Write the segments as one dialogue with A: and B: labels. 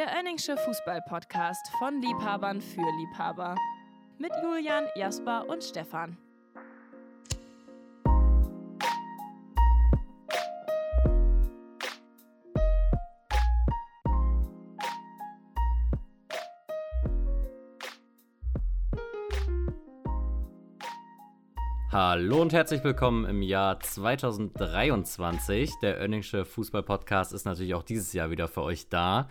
A: Der Oenningsche Fußball-Podcast von Liebhabern für Liebhaber. Mit Julian, Jasper und Stefan.
B: Hallo und herzlich willkommen im Jahr 2023. Der Oenningsche Fußball-Podcast ist natürlich auch dieses Jahr wieder für euch da.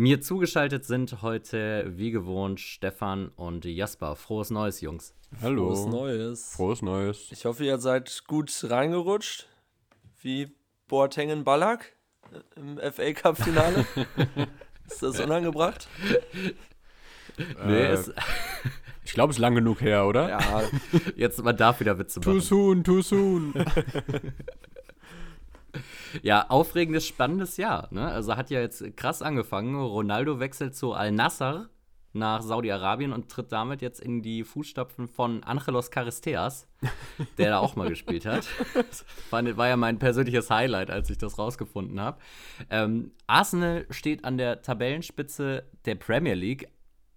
B: Mir zugeschaltet sind heute, wie gewohnt, Stefan und Jasper. Frohes Neues, Jungs.
C: Hallo.
D: Frohes Neues.
C: Frohes Neues.
D: Ich hoffe, ihr seid gut reingerutscht, wie Boateng in Ballack im FA Cup Finale. ist das unangebracht?
B: Nee,
C: Äh,
B: ist,
C: ich glaube, es ist lang genug her, oder?
D: Ja,
B: jetzt man darf wieder Witze
C: Too
B: machen.
C: soon, too soon.
B: Ja, aufregendes, spannendes Jahr. Ne? Also hat ja jetzt krass angefangen. Ronaldo wechselt zu Al-Nassr nach Saudi-Arabien und tritt damit jetzt in die Fußstapfen von Angelos Charisteas, der da auch mal gespielt hat. Das war, ja mein persönliches Highlight, als ich das rausgefunden habe. Ähm, Arsenal steht an der Tabellenspitze der Premier League.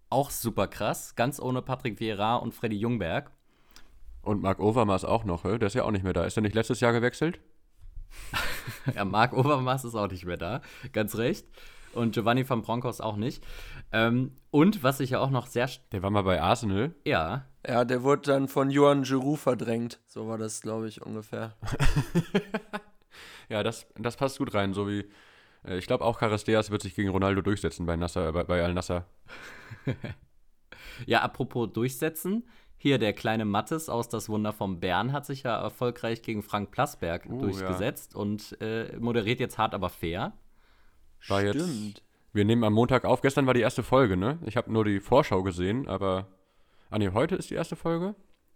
B: Auch super krass, ganz ohne Patrick Vieira und Freddy Jungberg.
C: Und Marc Overmars auch noch, der ist ja auch nicht mehr da. Ist er nicht letztes Jahr gewechselt?
B: Ja, Marc Overmars ist auch nicht mehr da, ganz recht. Und Giovanni van Bronckhorst auch nicht. Ähm, und was ich ja auch noch sehr.
C: Der war mal bei Arsenal.
B: Ja,
D: ja, der wurde dann von Johan Giroud verdrängt. So war das, glaube ich, ungefähr.
C: Ja, das, das passt gut rein, so wie. äh, Ich glaube auch Charisteas wird sich gegen Ronaldo durchsetzen bei, Nasser, äh, bei, bei Al-Nassr.
B: ja, apropos durchsetzen. Hier der kleine Mattes aus Das Wunder vom Bern hat sich ja erfolgreich gegen Frank Plasberg
C: Uh,
B: durchgesetzt und äh, moderiert jetzt hart, aber fair.
C: War jetzt-
D: Stimmt.
C: Wir nehmen am Montag auf. Gestern war die erste Folge, ne? Ich habe nur die Vorschau gesehen, aber. Ah, ne, heute ist die erste Folge?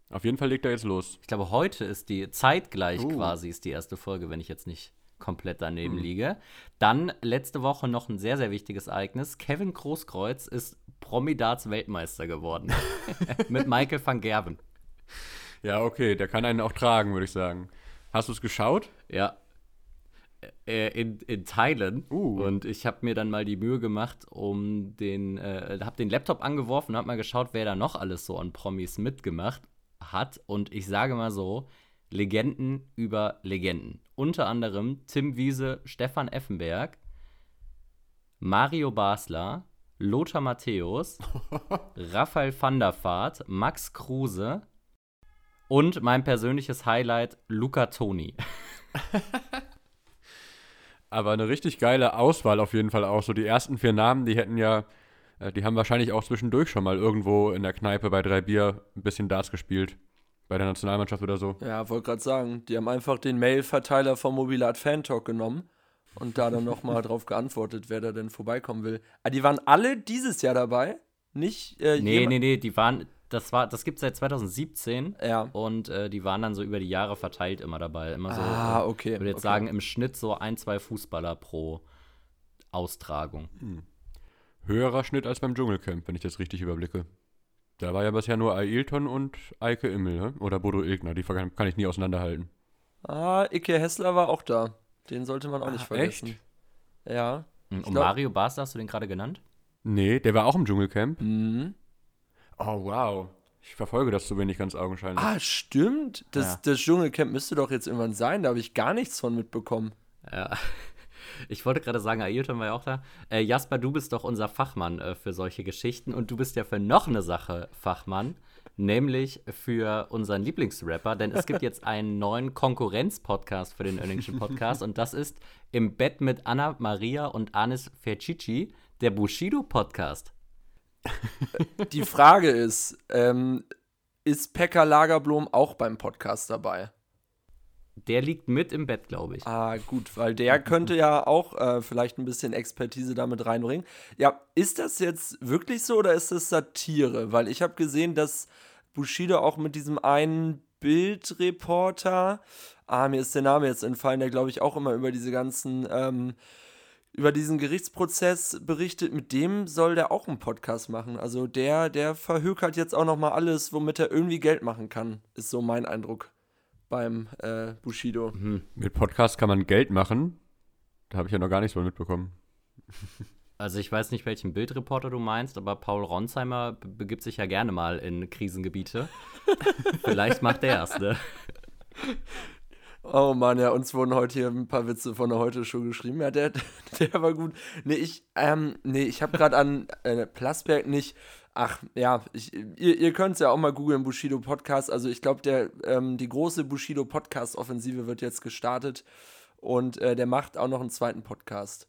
C: Auf jeden Fall legt er jetzt los.
B: Ich glaube, heute ist die zeitgleich
C: Uh.
B: quasi ist die erste Folge, wenn ich jetzt nicht komplett daneben
C: Hm.
B: liege. Dann letzte Woche noch ein sehr, sehr wichtiges Ereignis. Kevin Großkreuz ist Promi-Darts Weltmeister geworden. Mit Michael van Gerven.
C: Ja, okay, der kann einen auch tragen, würde ich sagen. Hast du es geschaut?
B: Ja. Äh, in, in Teilen.
C: Uh.
B: Und ich habe mir dann mal die Mühe gemacht, um den, äh, habe den Laptop angeworfen und habe mal geschaut, wer da noch alles so an Promis mitgemacht hat. Und ich sage mal so, Legenden über Legenden. Unter anderem Tim Wiese, Stefan Effenberg, Mario Basler, Lothar Matthäus, Raphael van der Vaart, Max Kruse und mein persönliches Highlight, Luca Toni.
C: Aber eine richtig geile Auswahl auf jeden Fall auch. So die ersten vier Namen, die hätten ja, äh, die haben wahrscheinlich auch zwischendurch schon mal irgendwo in der Kneipe bei drei Bier ein bisschen Darts gespielt. Bei der Nationalmannschaft oder so.
D: Ja, wollte gerade sagen, die haben einfach den Mail-Verteiler vom Mobilat Fan Talk genommen und da dann nochmal drauf geantwortet, wer da denn vorbeikommen will. Ah, die waren alle dieses Jahr dabei? Nicht? Äh,
B: Nee,
D: jemand-
B: nee, nee, die waren, das war, das gibt's seit 2017
D: Ja.
B: und äh, die waren dann so über die Jahre verteilt immer dabei. Immer so,
D: Ah,
B: äh,
D: okay.
B: ich würde jetzt
D: okay.
B: sagen, im Schnitt so ein, zwei Fußballer pro Austragung.
C: Höherer Schnitt als beim Dschungelcamp, wenn ich das richtig überblicke. Da war ja bisher nur Ailton und Eike Immel, ne? oder Bodo Ilgner. Die kann kann ich nie auseinanderhalten.
D: Ah, Ike Hessler war auch da. Den sollte man auch nicht
C: Ah,
D: vergessen.
C: echt?
D: Ja.
B: Und
D: glaub-
B: Mario Basler, hast du den gerade genannt?
C: Nee, der war auch im Dschungelcamp.
D: Mhm.
C: Oh, wow. Ich verfolge das zu wenig ganz augenscheinlich.
D: Ah, stimmt. Das,
B: Ja.
D: das Dschungelcamp müsste doch jetzt irgendwann sein. Da habe ich gar nichts von mitbekommen.
B: Ja. Ich wollte gerade sagen, Ailton war ja auch da. Äh, Jasper, du bist doch unser Fachmann äh, für solche Geschichten und du bist ja für noch eine Sache Fachmann, nämlich für unseren Lieblingsrapper, denn es gibt jetzt einen neuen Konkurrenz-Podcast für den Önningschen Podcast und das ist Im Bett mit Anna Maria und Anis Fercici, der Bushido-Podcast.
D: Die Frage ist, ähm, ist Pekka Lagerblom auch beim Podcast dabei?
B: Der liegt mit im Bett, glaube ich.
D: Ah, gut, weil der könnte ja auch äh, vielleicht ein bisschen Expertise damit reinbringen. Ja, ist das jetzt wirklich so oder ist das Satire? Weil ich habe gesehen, dass Bushido auch mit diesem einen Bildreporter, ah, mir ist der Name jetzt entfallen, der glaube ich auch immer über diese ganzen, ähm, über diesen Gerichtsprozess berichtet, mit dem soll der auch einen Podcast machen. Also der, der verhökert jetzt auch noch mal alles, womit er irgendwie Geld machen kann, ist so mein Eindruck beim äh, Bushido.
B: Hm.
C: Mit Podcast kann man Geld machen. Da habe ich ja noch gar nichts von mitbekommen.
B: Also ich weiß nicht, welchen Bildreporter du meinst, aber Paul Ronsheimer be- begibt sich ja gerne mal in Krisengebiete. Vielleicht macht er es, ne?
D: Oh Mann, ja, uns wurden heute hier ein paar Witze von der Heute-Show geschrieben. Ja, der, der war gut. Nee, ich, ähm, nee, ich habe gerade an äh, Plasberg nicht. Ach, ja, ich, ihr, ihr könnt es ja auch mal googeln, Bushido Podcast. Also ich glaube, der, ähm, die große Bushido Podcast-Offensive wird jetzt gestartet. Und äh, der macht auch noch einen zweiten Podcast.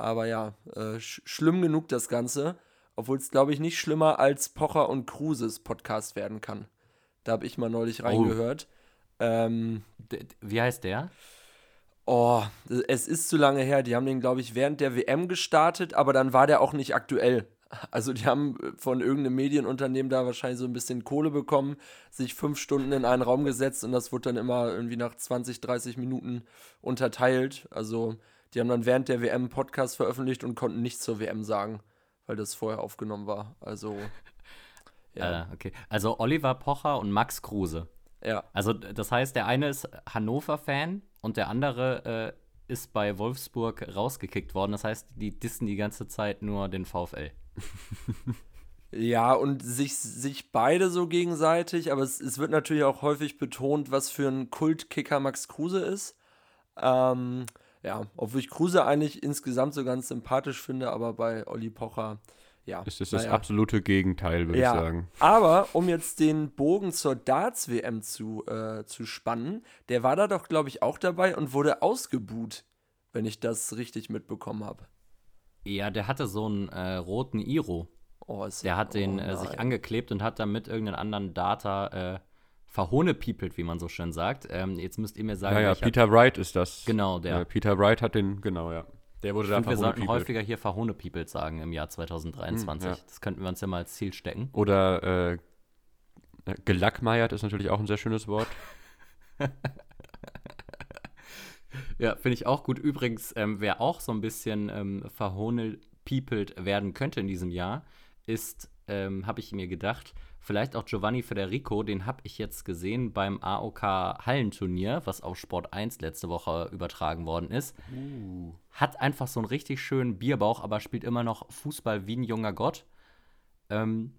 D: Aber ja, äh, sch schlimm genug das Ganze. Obwohl es, glaube ich, nicht schlimmer als Pocher und Cruises Podcast werden kann. Da habe ich mal neulich reingehört. Ähm,
B: D d- wie heißt der?
D: Oh, es ist zu lange her. Die haben den, glaube ich, während der WM gestartet, aber dann war der auch nicht aktuell. Also die haben von irgendeinem Medienunternehmen da wahrscheinlich so ein bisschen Kohle bekommen, sich fünf Stunden in einen Raum gesetzt und das wurde dann immer irgendwie nach 20, 30 Minuten unterteilt. Also die haben dann während der WM einen Podcast veröffentlicht und konnten nichts zur WM sagen, weil das vorher aufgenommen war. Also ja,
B: Äh, okay. Also Oliver Pocher und Max Kruse.
D: ja.
B: Also das heißt, der eine ist Hannover-Fan und der andere äh, ist bei Wolfsburg rausgekickt worden. Das heißt, die dissen die ganze Zeit nur den VfL.
D: Ja, und sich, sich beide so gegenseitig, aber es, es wird natürlich auch häufig betont, was für ein Kultkicker Max Kruse ist. Ähm, ja, obwohl ich Kruse eigentlich insgesamt so ganz sympathisch finde, aber bei Olli Pocher, ja.
C: Ist das das
D: naja.
C: absolute Gegenteil, würde
D: ja,
C: ich sagen.
D: aber um jetzt den Bogen zur Darts-WM zu, äh, zu spannen, der war da doch, glaube ich, auch dabei und wurde ausgebuht, wenn ich das richtig mitbekommen habe.
B: Ja, der hatte so einen äh, roten Iro.
D: Oh, ist,
B: Der hat den
D: oh
B: äh, sich angeklebt und hat damit irgendeinen anderen Data äh, verhohnepiepelt, wie man so schön sagt. Ähm, jetzt müsst ihr mir sagen,
C: Ja, ja, Peter Wright ist das.
B: Genau, der.
C: Äh, Peter Wright hat den, genau, ja. Der wurde
B: Ich
C: da
B: finde, wir sollten häufiger hier verhohnepiepelt sagen im Jahr 2023.
C: Hm, ja.
B: Das könnten wir uns ja mal als Ziel stecken.
C: Oder äh, äh, gelackmeiert ist natürlich auch ein sehr schönes Wort.
B: Ja, finde ich auch gut. Übrigens, ähm, wer auch so ein bisschen ähm, verhohnepiepelt werden könnte in diesem Jahr, ist, ähm, habe ich mir gedacht, vielleicht auch Giovanni Federico, den habe ich jetzt gesehen beim AOK Hallenturnier, was auf Sport 1 letzte Woche übertragen worden ist. Hat einfach so einen richtig schönen Bierbauch, aber spielt immer noch Fußball wie ein junger Gott. Ähm,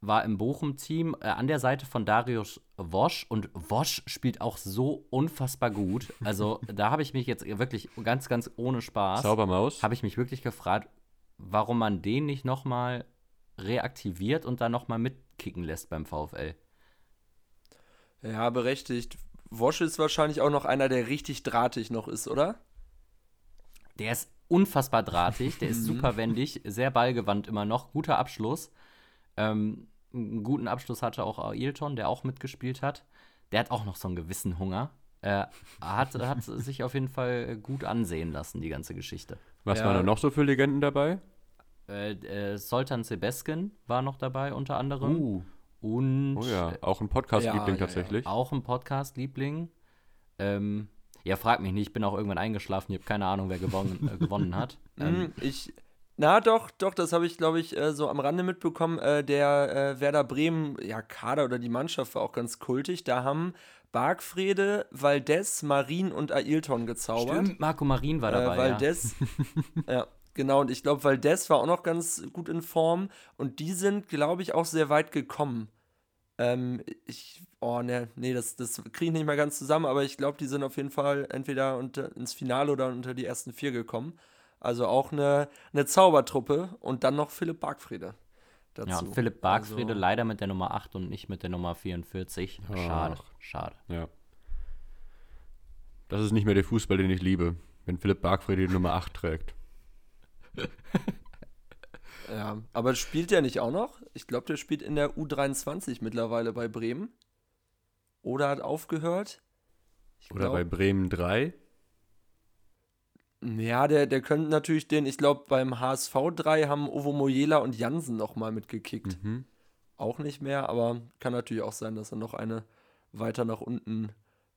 B: war im Bochum-Team äh, an der Seite von Darius Wosch und Wosch spielt auch so unfassbar gut. Also da habe ich mich jetzt wirklich ganz, ganz ohne Spaß,
C: Zaubermaus.
B: habe ich mich wirklich gefragt, warum man den nicht nochmal reaktiviert und dann nochmal mitkicken lässt beim VfL.
D: Ja, berechtigt. Wosch ist wahrscheinlich auch noch einer, der richtig drahtig noch ist, oder?
B: Der ist unfassbar drahtig, der ist super wendig, sehr ballgewandt immer noch, guter Abschluss. Ähm, einen guten Abschluss hatte auch Ailton, der auch mitgespielt hat. Der hat auch noch so einen gewissen Hunger. Äh, hat, hat sich auf jeden Fall gut ansehen lassen, die ganze Geschichte.
C: Was
D: Ja.
C: waren da noch so für Legenden dabei?
B: Äh, äh, Soltan Sebeskin war noch dabei, unter anderem.
C: Uh,
B: Und
C: oh ja, auch ein Podcast-Liebling
D: Ja, ja, ja.
C: tatsächlich.
B: auch ein Podcast-Liebling. Ähm, ja, frag mich nicht, ich bin auch irgendwann eingeschlafen, ich habe keine Ahnung, wer gewonnen, äh, gewonnen hat. Ähm,
D: Hm, ich. Na doch, doch, das habe ich, glaube ich, äh, so am Rande mitbekommen. Äh, der äh, Werder Bremen, ja, Kader oder die Mannschaft war auch ganz kultig. Da haben Bargfrede, Valdez, Marin und Ailton gezaubert.
B: Stimmt, Marco Marin war dabei.
D: äh, Valdez, ja. Genau, und ich glaube, Valdez war auch noch ganz gut in Form und die sind, glaube ich, auch sehr weit gekommen. Ähm, ich, oh, ne, nee, das, das kriege ich nicht mehr ganz zusammen, aber ich glaube, die sind auf jeden Fall entweder unter, ins Finale oder unter die ersten vier gekommen. Also auch eine, eine Zaubertruppe und dann noch Philipp Bargfrede dazu.
B: Ja, und Philipp Bargfrede
D: Also-
B: leider mit der Nummer 8 und nicht mit der Nummer 44. Schade,
C: Ach.
B: schade.
C: Ja. Das ist nicht mehr der Fußball, den ich liebe, wenn Philipp Bargfrede die Nummer 8 trägt.
D: Ja, aber spielt der nicht auch noch? Ich glaube, der spielt in der U23 mittlerweile bei Bremen. Oder hat aufgehört. Ich
C: Oder
D: glaub-
C: bei Bremen 3.
D: Ja, der, der könnte natürlich den, ich glaube, beim HSV 3 haben Ovo Moyela und Jansen nochmal mitgekickt.
C: Mhm.
D: Auch nicht mehr, aber kann natürlich auch sein, dass er noch eine weiter nach unten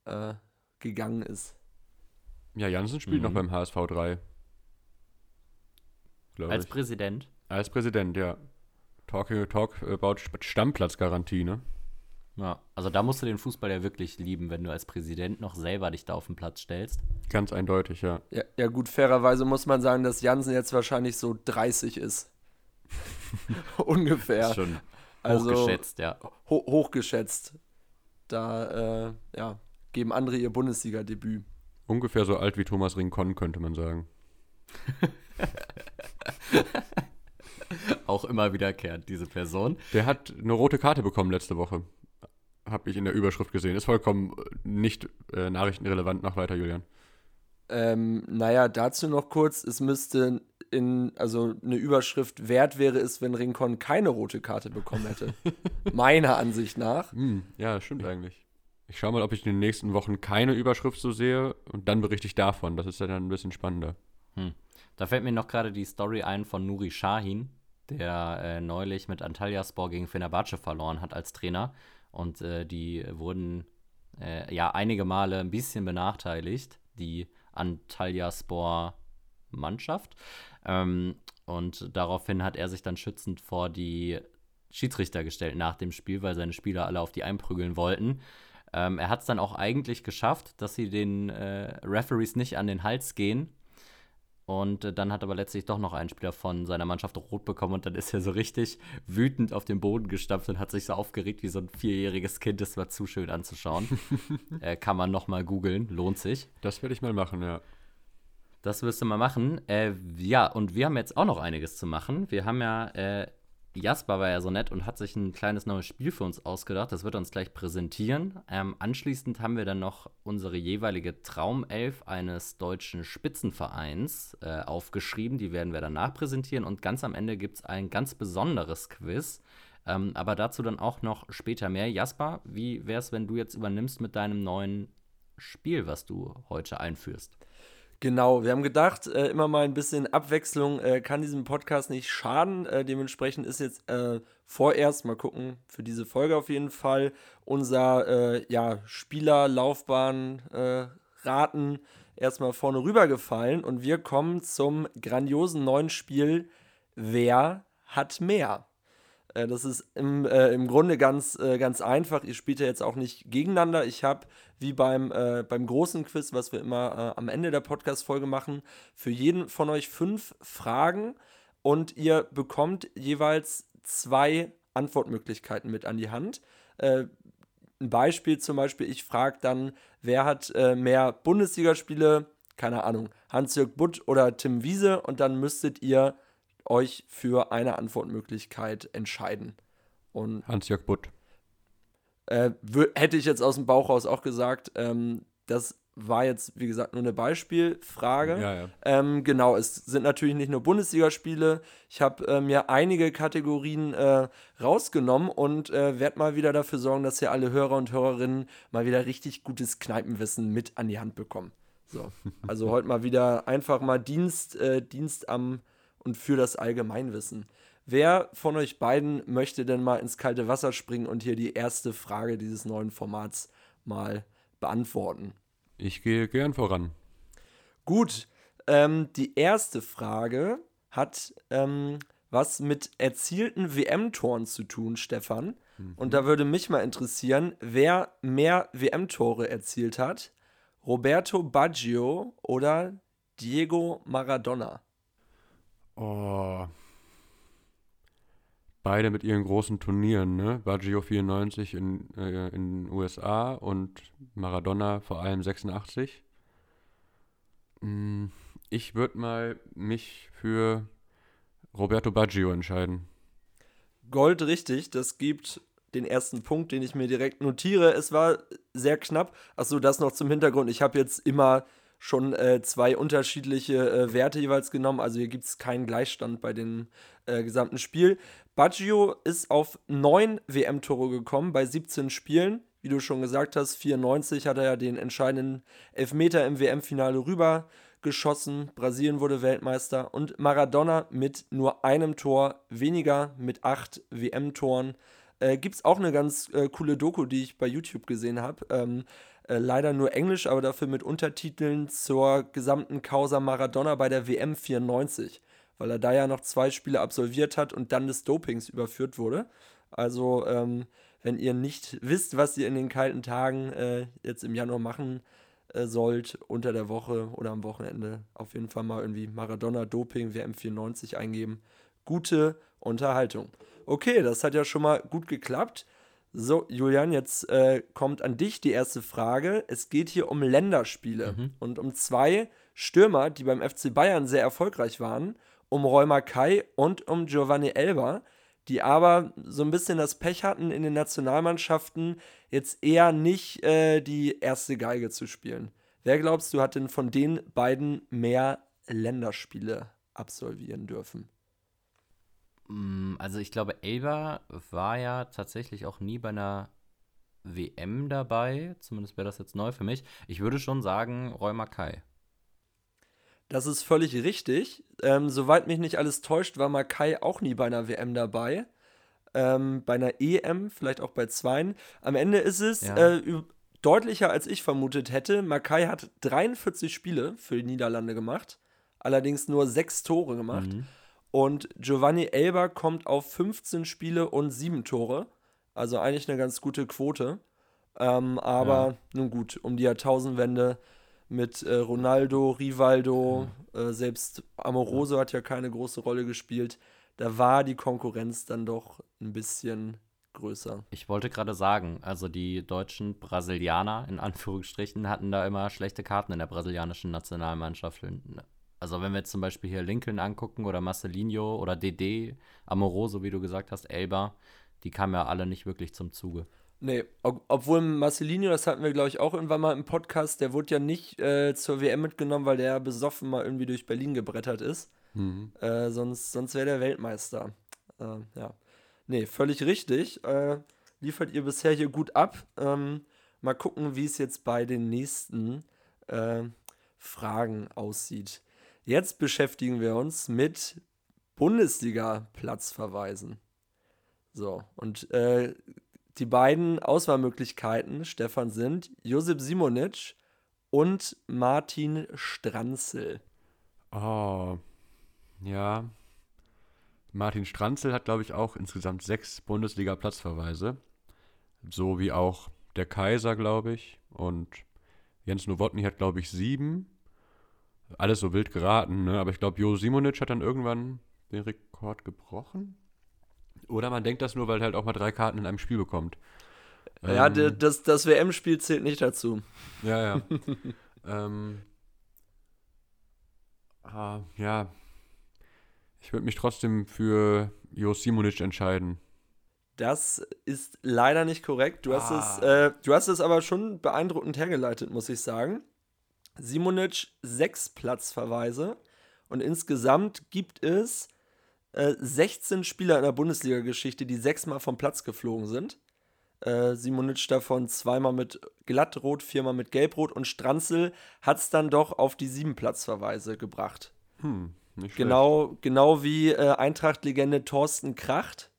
D: äh, gegangen ist.
C: Ja, Jansen spielt
B: Mhm.
C: noch beim HSV 3. Glaube
B: Als
C: ich.
B: Präsident.
C: Als Präsident, ja. Talk, talk about Stammplatzgarantie, ne?
B: Ja, also da musst du den Fußball ja wirklich lieben, wenn du als Präsident noch selber dich da auf den Platz stellst.
C: Ganz eindeutig, ja.
D: Ja, ja gut, fairerweise muss man sagen, dass Jansen jetzt wahrscheinlich so 30 ist. Ungefähr.
B: Schon
D: Also-
B: hochgeschätzt, ja.
D: Ho hochgeschätzt. Da äh, ja, geben andere ihr Bundesliga-Debüt.
C: Ungefähr so alt wie Thomas Rincon, könnte man sagen.
B: Auch immer wiederkehrend, diese Person.
C: Der hat eine rote Karte bekommen letzte Woche. Habe ich in der Überschrift gesehen. Ist vollkommen äh, nicht äh, nachrichtenrelevant. Mach weiter, Julian.
D: Ähm, naja, dazu noch kurz, es müsste in, also eine Überschrift wert wäre es, wenn Rincon keine rote Karte bekommen hätte. Meiner Ansicht nach.
C: Hm, ja, das stimmt eigentlich. Ich schaue mal, ob ich in den nächsten Wochen keine Überschrift so sehe und dann berichte ich davon. Das ist ja dann ein bisschen spannender.
B: Da fällt mir noch gerade die Story ein von Nuri Shahin, der äh, neulich mit Antalyaspor gegen Fenerbahce verloren hat als Trainer. Und äh, die wurden äh, ja einige Male ein bisschen benachteiligt, die Antalyaspor-Mannschaft. Ähm, und daraufhin hat er sich dann schützend vor die Schiedsrichter gestellt nach dem Spiel, weil seine Spieler alle auf die einprügeln wollten. Ähm, er hat es dann auch eigentlich geschafft, dass sie den äh, Referees nicht an den Hals gehen. Und äh, dann hat aber letztlich doch noch ein Spieler von seiner Mannschaft rot bekommen und dann ist er so richtig wütend auf den Boden gestampft und hat sich so aufgeregt wie so ein vierjähriges Kind. Das war zu schön anzuschauen. äh, kann man noch mal googeln, lohnt sich.
C: Das werde ich mal machen, ja.
B: Das wirst du mal machen. Äh, ja, und wir haben jetzt auch noch einiges zu machen. Wir haben ja, äh, Jasper war ja so nett und hat sich ein kleines neues Spiel für uns ausgedacht. Das wird er uns gleich präsentieren. Ähm, anschließend haben wir dann noch unsere jeweilige Traumelf eines deutschen Spitzenvereins äh, aufgeschrieben. Die werden wir danach präsentieren. Und ganz am Ende gibt es ein ganz besonderes Quiz. Ähm, aber dazu dann auch noch später mehr. Jasper, wie wäre es, wenn du jetzt übernimmst mit deinem neuen Spiel, was du heute einführst?
D: Genau, wir haben gedacht, äh, immer mal ein bisschen Abwechslung äh, kann diesem Podcast nicht schaden. Äh, dementsprechend ist jetzt äh, vorerst, mal gucken, für diese Folge auf jeden Fall, unser äh, ja, Spieler-Laufbahn-Raten erstmal vorne rübergefallen und wir kommen zum grandiosen neuen Spiel Wer hat mehr? Äh, Das ist im, äh, im Grunde ganz, äh, ganz einfach. Ihr spielt ja jetzt auch nicht gegeneinander. Ich habe, wie beim, äh, beim großen Quiz, was wir immer äh, am Ende der Podcast-Folge machen, für jeden von euch fünf Fragen und ihr bekommt jeweils zwei Antwortmöglichkeiten mit an die Hand. Äh, ein Beispiel zum Beispiel, ich frage dann, wer hat mehr Bundesligaspiele? Keine Ahnung, Hans-Jörg Butt oder Tim Wiese und dann müsstet ihr euch für eine Antwortmöglichkeit entscheiden. Und
C: Hans-Jörg Butt.
D: äh, hätte ich jetzt aus dem Bauch raus auch gesagt, ähm, das war jetzt, wie gesagt, nur eine Beispielfrage.
C: Ja, ja.
D: Ähm, genau, es sind natürlich nicht nur Bundesligaspiele. Ich habe äh, mir einige Kategorien äh, rausgenommen und äh, werde mal wieder dafür sorgen, dass ihr alle Hörer und Hörerinnen mal wieder richtig gutes Kneipenwissen mit an die Hand bekommen. So, also heute mal wieder einfach mal Dienst, äh, Dienst am und für das Allgemeinwissen. Wer von euch beiden möchte denn mal ins kalte Wasser springen und hier die erste Frage dieses neuen Formats mal beantworten?
C: Ich gehe gern voran.
D: Gut, ähm, die erste Frage hat ähm, was mit erzielten WM-Toren zu tun, Stefan. Und da würde mich mal interessieren, wer mehr WM-Tore erzielt hat. Roberto Baggio oder Diego Maradona?
C: Oh. Beide mit ihren großen Turnieren, ne? Baggio 94 in, äh, in den USA und Maradona vor allem 86. Mm, Ich würde mal mich für Roberto Baggio entscheiden.
D: Gold richtig, das gibt den ersten Punkt, den ich mir direkt notiere. Es war sehr knapp. Achso, das noch zum Hintergrund. Ich habe jetzt immer schon äh, zwei unterschiedliche äh, Werte jeweils genommen. Also hier gibt es keinen Gleichstand bei dem äh, gesamten Spiel. Baggio ist auf neun WM-Tore gekommen bei 17 Spielen. Wie du schon gesagt hast, 94 hat er ja den entscheidenden Elfmeter im WM-Finale rüber geschossen. Brasilien wurde Weltmeister und Maradona mit nur einem Tor weniger, mit acht WM-Toren. Äh, Gibt es auch eine ganz äh, coole Doku, die ich bei YouTube gesehen habe. Ähm, äh, leider nur Englisch, aber dafür mit Untertiteln zur gesamten Causa Maradona bei der WM 94, weil er da ja noch zwei Spiele absolviert hat und dann des Dopings überführt wurde. Also, ähm, wenn ihr nicht wisst, was ihr in den kalten Tagen äh, jetzt im Januar machen äh, sollt, unter der Woche oder am Wochenende, auf jeden Fall mal irgendwie Maradona Doping WM94 eingeben. Gute Unterhaltung. Okay, das hat ja schon mal gut geklappt. So, Julian, jetzt äh, kommt an dich die erste Frage. Es geht hier um Länderspiele
B: Mhm.
D: und um zwei Stürmer, die beim FC Bayern sehr erfolgreich waren, um Rheuma Kai und um Giovanni Elber, die aber so ein bisschen das Pech hatten, in den Nationalmannschaften jetzt eher nicht äh, die erste Geige zu spielen. Wer glaubst du, hat denn von den beiden mehr Länderspiele absolvieren dürfen?
B: Mm, Also ich glaube, Elba war ja tatsächlich auch nie bei einer WM dabei. Zumindest wäre das jetzt neu für mich. Ich würde schon sagen, Roy Mackay.
D: Das ist völlig richtig. Ähm, soweit mich nicht alles täuscht, war Makai auch nie bei einer WM dabei. Ähm, bei einer EM, vielleicht auch bei zweien. Am Ende ist es
B: Ja.
D: äh, deutlicher, als ich vermutet hätte. Makai hat 43 Spiele für die Niederlande gemacht, allerdings nur sechs Tore gemacht.
B: Mhm.
D: Und Giovanni Elber kommt auf 15 Spiele und 7 Tore. Also eigentlich eine ganz gute Quote. Ähm, aber nun gut, um die Jahrtausendwende mit äh, Ronaldo, Rivaldo, äh, selbst Amoroso hat ja keine große Rolle gespielt. Da war die Konkurrenz dann doch ein bisschen größer.
B: Ich wollte gerade sagen, also die deutschen Brasilianer in Anführungsstrichen hatten da immer schlechte Karten in der brasilianischen Nationalmannschaft. Also wenn wir jetzt zum Beispiel hier Lincoln angucken oder Marcelinho oder DD, Amoroso, wie du gesagt hast, Elba, die kamen ja alle nicht wirklich zum Zuge.
D: Nee, ob, obwohl Marcelinho, das hatten wir, glaube ich, auch irgendwann mal im Podcast, der wurde ja nicht äh, zur WM mitgenommen, weil der besoffen mal irgendwie durch Berlin gebrettert ist.
C: Mhm.
D: Äh, sonst sonst wäre der Weltmeister. Äh, ja. Nee, völlig richtig. Äh, liefert ihr bisher hier gut ab. Ähm, mal gucken, wie es jetzt bei den nächsten äh, Fragen aussieht. Jetzt beschäftigen wir uns mit Bundesliga-Platzverweisen. So, und äh, die beiden Auswahlmöglichkeiten, Stefan, sind Josip Simonic und Martin Stranzel.
C: Oh, ja. Martin Stranzel hat, glaube ich, auch insgesamt sechs Bundesliga-Platzverweise. So wie auch der Kaiser, glaube ich. Und Jens Nowotny hat, glaube ich, sieben. Alles so wild geraten, ne? Aber ich glaube, Jo Simonic hat dann irgendwann den Rekord gebrochen. Oder man denkt das nur, weil er halt auch mal drei Karten in einem Spiel bekommt.
D: Ja,
C: Ähm,
D: das, das WM-Spiel zählt nicht dazu.
C: Ja, ja. ähm, ah, ja. Ich würde mich trotzdem für Jo Simonic entscheiden.
D: Das ist leider nicht korrekt. Du hast,
C: Ah.
D: es, äh, du hast es aber schon beeindruckend hergeleitet, muss ich sagen. Simonic sechs Platzverweise und insgesamt gibt es äh, 16 Spieler in der Bundesliga-Geschichte, die sechsmal vom Platz geflogen sind. Äh, Simonic davon zweimal mit Glattrot, viermal mit Gelbrot und Stranzel hat es dann doch auf die sieben Platzverweise gebracht.
C: Hm, nicht schlecht.
D: Genau, genau wie äh, Eintracht-Legende Thorsten Kracht,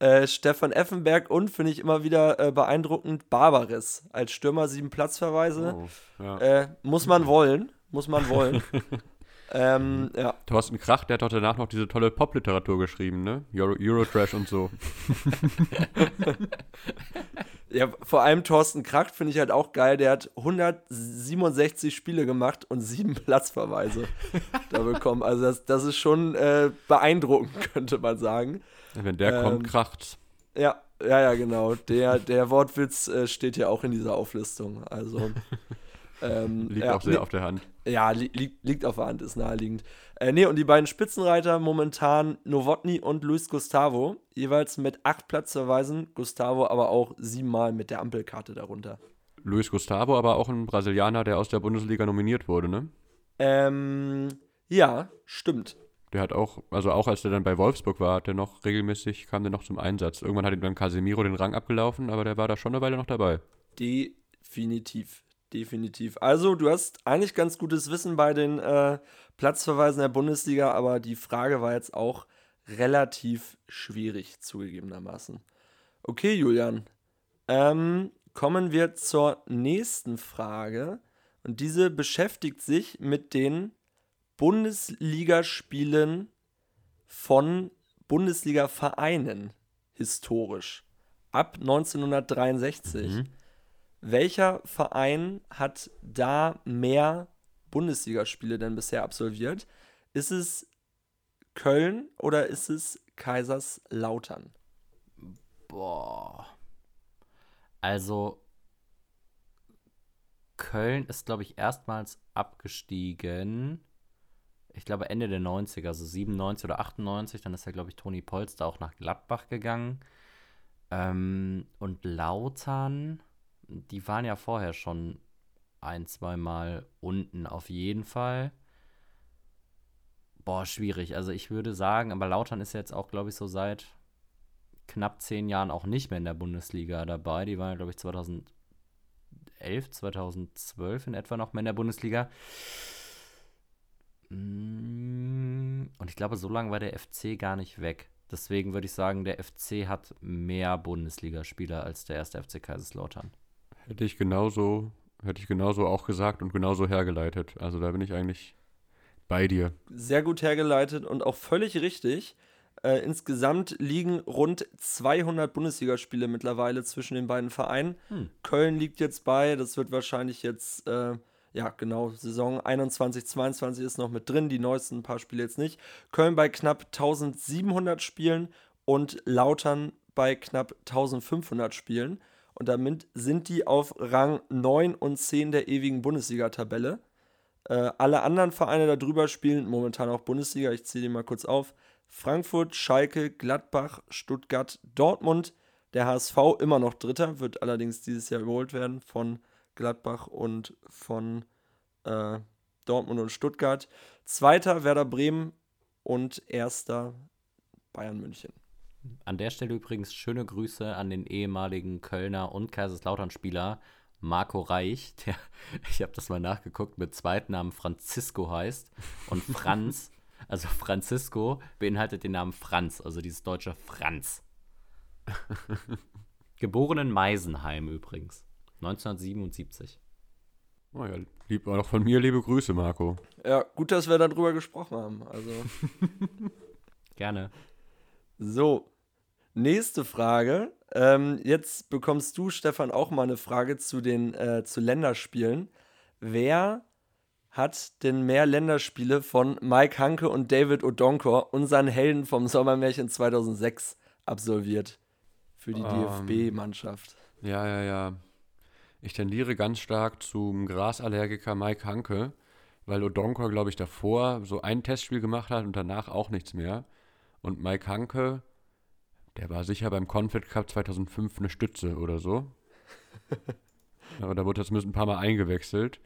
D: äh, Stefan Effenberg und, finde ich immer wieder äh, beeindruckend, Barbaris. Als Stürmer sieben Platzverweise.
C: Oh, ja.
D: Äh, muss man wollen. Muss man wollen. ähm, ja.
C: Thorsten Krach, der hat doch danach noch diese tolle Popliteratur geschrieben, ne? Euro, Eurotrash und so.
D: ja, vor allem Thorsten Kracht finde ich halt auch geil. Der hat 167 Spiele gemacht und sieben Platzverweise da bekommen. Also das, das ist schon äh, beeindruckend, könnte man sagen.
C: Wenn der
D: Ähm,
C: kommt, kracht's.
D: Ja, ja, ja, genau. Der, der Wortwitz äh, steht ja auch in dieser Auflistung. Also. Ähm,
C: Liegt
D: ja,
C: auch sehr
D: nee,
C: auf der Hand.
D: Ja, li liegt, liegt auf der Hand, ist naheliegend. Äh, nee, und die beiden Spitzenreiter momentan Nowotny und Luis Gustavo, jeweils mit acht Platzverweisen. Gustavo aber auch siebenmal mit der Ampelkarte darunter.
C: Luis Gustavo, aber auch ein Brasilianer, der aus der Bundesliga nominiert wurde, ne?
D: Ähm, ja, stimmt.
C: Der hat auch, also auch als der dann bei Wolfsburg war, hat der noch regelmäßig, kam der noch zum Einsatz. Irgendwann hat ihm dann Casemiro den Rang abgelaufen, aber der war da schon eine Weile noch dabei.
D: Definitiv. Definitiv. Also, du hast eigentlich ganz gutes Wissen bei den äh, Platzverweisen der Bundesliga, aber die Frage war jetzt auch relativ schwierig, zugegebenermaßen. Okay, Julian. Ähm, kommen wir zur nächsten Frage. Und diese beschäftigt sich mit den Bundesligaspielen von Bundesliga-Vereinen historisch. ab 1963.
B: Mhm.
D: Welcher Verein hat da mehr Bundesligaspiele denn bisher absolviert? Ist es Köln oder ist es Kaiserslautern?
B: Boah. Also, Köln ist, glaube ich, erstmals abgestiegen. Ich glaube, Ende der 90er, also 97 oder 98. Dann ist ja, glaube ich, Toni Polster auch nach Gladbach gegangen. Ähm, und Lautern, die waren ja vorher schon ein, zweimal unten auf jeden Fall. Boah, schwierig. Also ich würde sagen, aber Lautern ist jetzt auch, glaube ich, so seit knapp zehn Jahren auch nicht mehr in der Bundesliga dabei. Die waren, glaube ich, 2011, 2012 in etwa noch mehr in der Bundesliga. Mm, Und ich glaube, so lange war der FC gar nicht weg. Deswegen würde ich sagen, der FC hat mehr Bundesligaspieler als der erste FC Kaiserslautern.
C: Hätte ich genauso, hätte ich genauso auch gesagt und genauso hergeleitet. Also da bin ich eigentlich bei dir.
D: Sehr gut hergeleitet und auch völlig richtig. Äh, insgesamt liegen rund 200 Bundesligaspiele mittlerweile zwischen den beiden Vereinen.
B: Hm.
D: Köln liegt jetzt bei, das wird wahrscheinlich jetzt, äh, ja genau, Saison 21, 22 ist noch mit drin, die neuesten paar Spiele jetzt nicht. Köln bei knapp 1700 Spielen und Lautern bei knapp 1500 Spielen. Und damit sind die auf Rang 9 und 10 der ewigen Bundesliga-Tabelle. Äh, alle anderen Vereine da drüber spielen momentan auch Bundesliga. Ich zähle die mal kurz auf. Frankfurt, Schalke, Gladbach, Stuttgart, Dortmund. Der HSV immer noch Dritter, wird allerdings dieses Jahr überholt werden von Gladbach und von äh, Dortmund und Stuttgart. Zweiter Werder Bremen und erster Bayern München.
B: An der Stelle übrigens schöne Grüße an den ehemaligen Kölner und Kaiserslautern-Spieler Marco Reich, der, ich habe das mal nachgeguckt, mit Zweitnamen Francisco heißt. Und Franz, also Francisco, beinhaltet den Namen Franz, also dieses deutsche Franz. Geboren in Meisenheim übrigens, 1977.
C: Oh ja, lieb, auch von mir liebe Grüße, Marco.
D: Ja, gut, dass wir darüber gesprochen haben. Also.
B: Gerne.
D: So, nächste Frage. Ähm, jetzt bekommst du, Stefan, auch mal eine Frage zu den äh, zu Länderspielen. Wer hat denn mehr Länderspiele von Mike Hanke und David Odonkor, unseren Helden vom Sommermärchen 2006, absolviert für die
C: Ähm.
D: DFB-Mannschaft?
C: Ja, ja, ja. Ich tendiere ganz stark zum Grasallergiker Mike Hanke, weil Odonkor, glaube ich, davor so ein Testspiel gemacht hat und danach auch nichts mehr. Und Mike Hanke, der war sicher beim Confed Cup 2005 eine Stütze oder so. Aber da wurde jetzt ein paar Mal eingewechselt.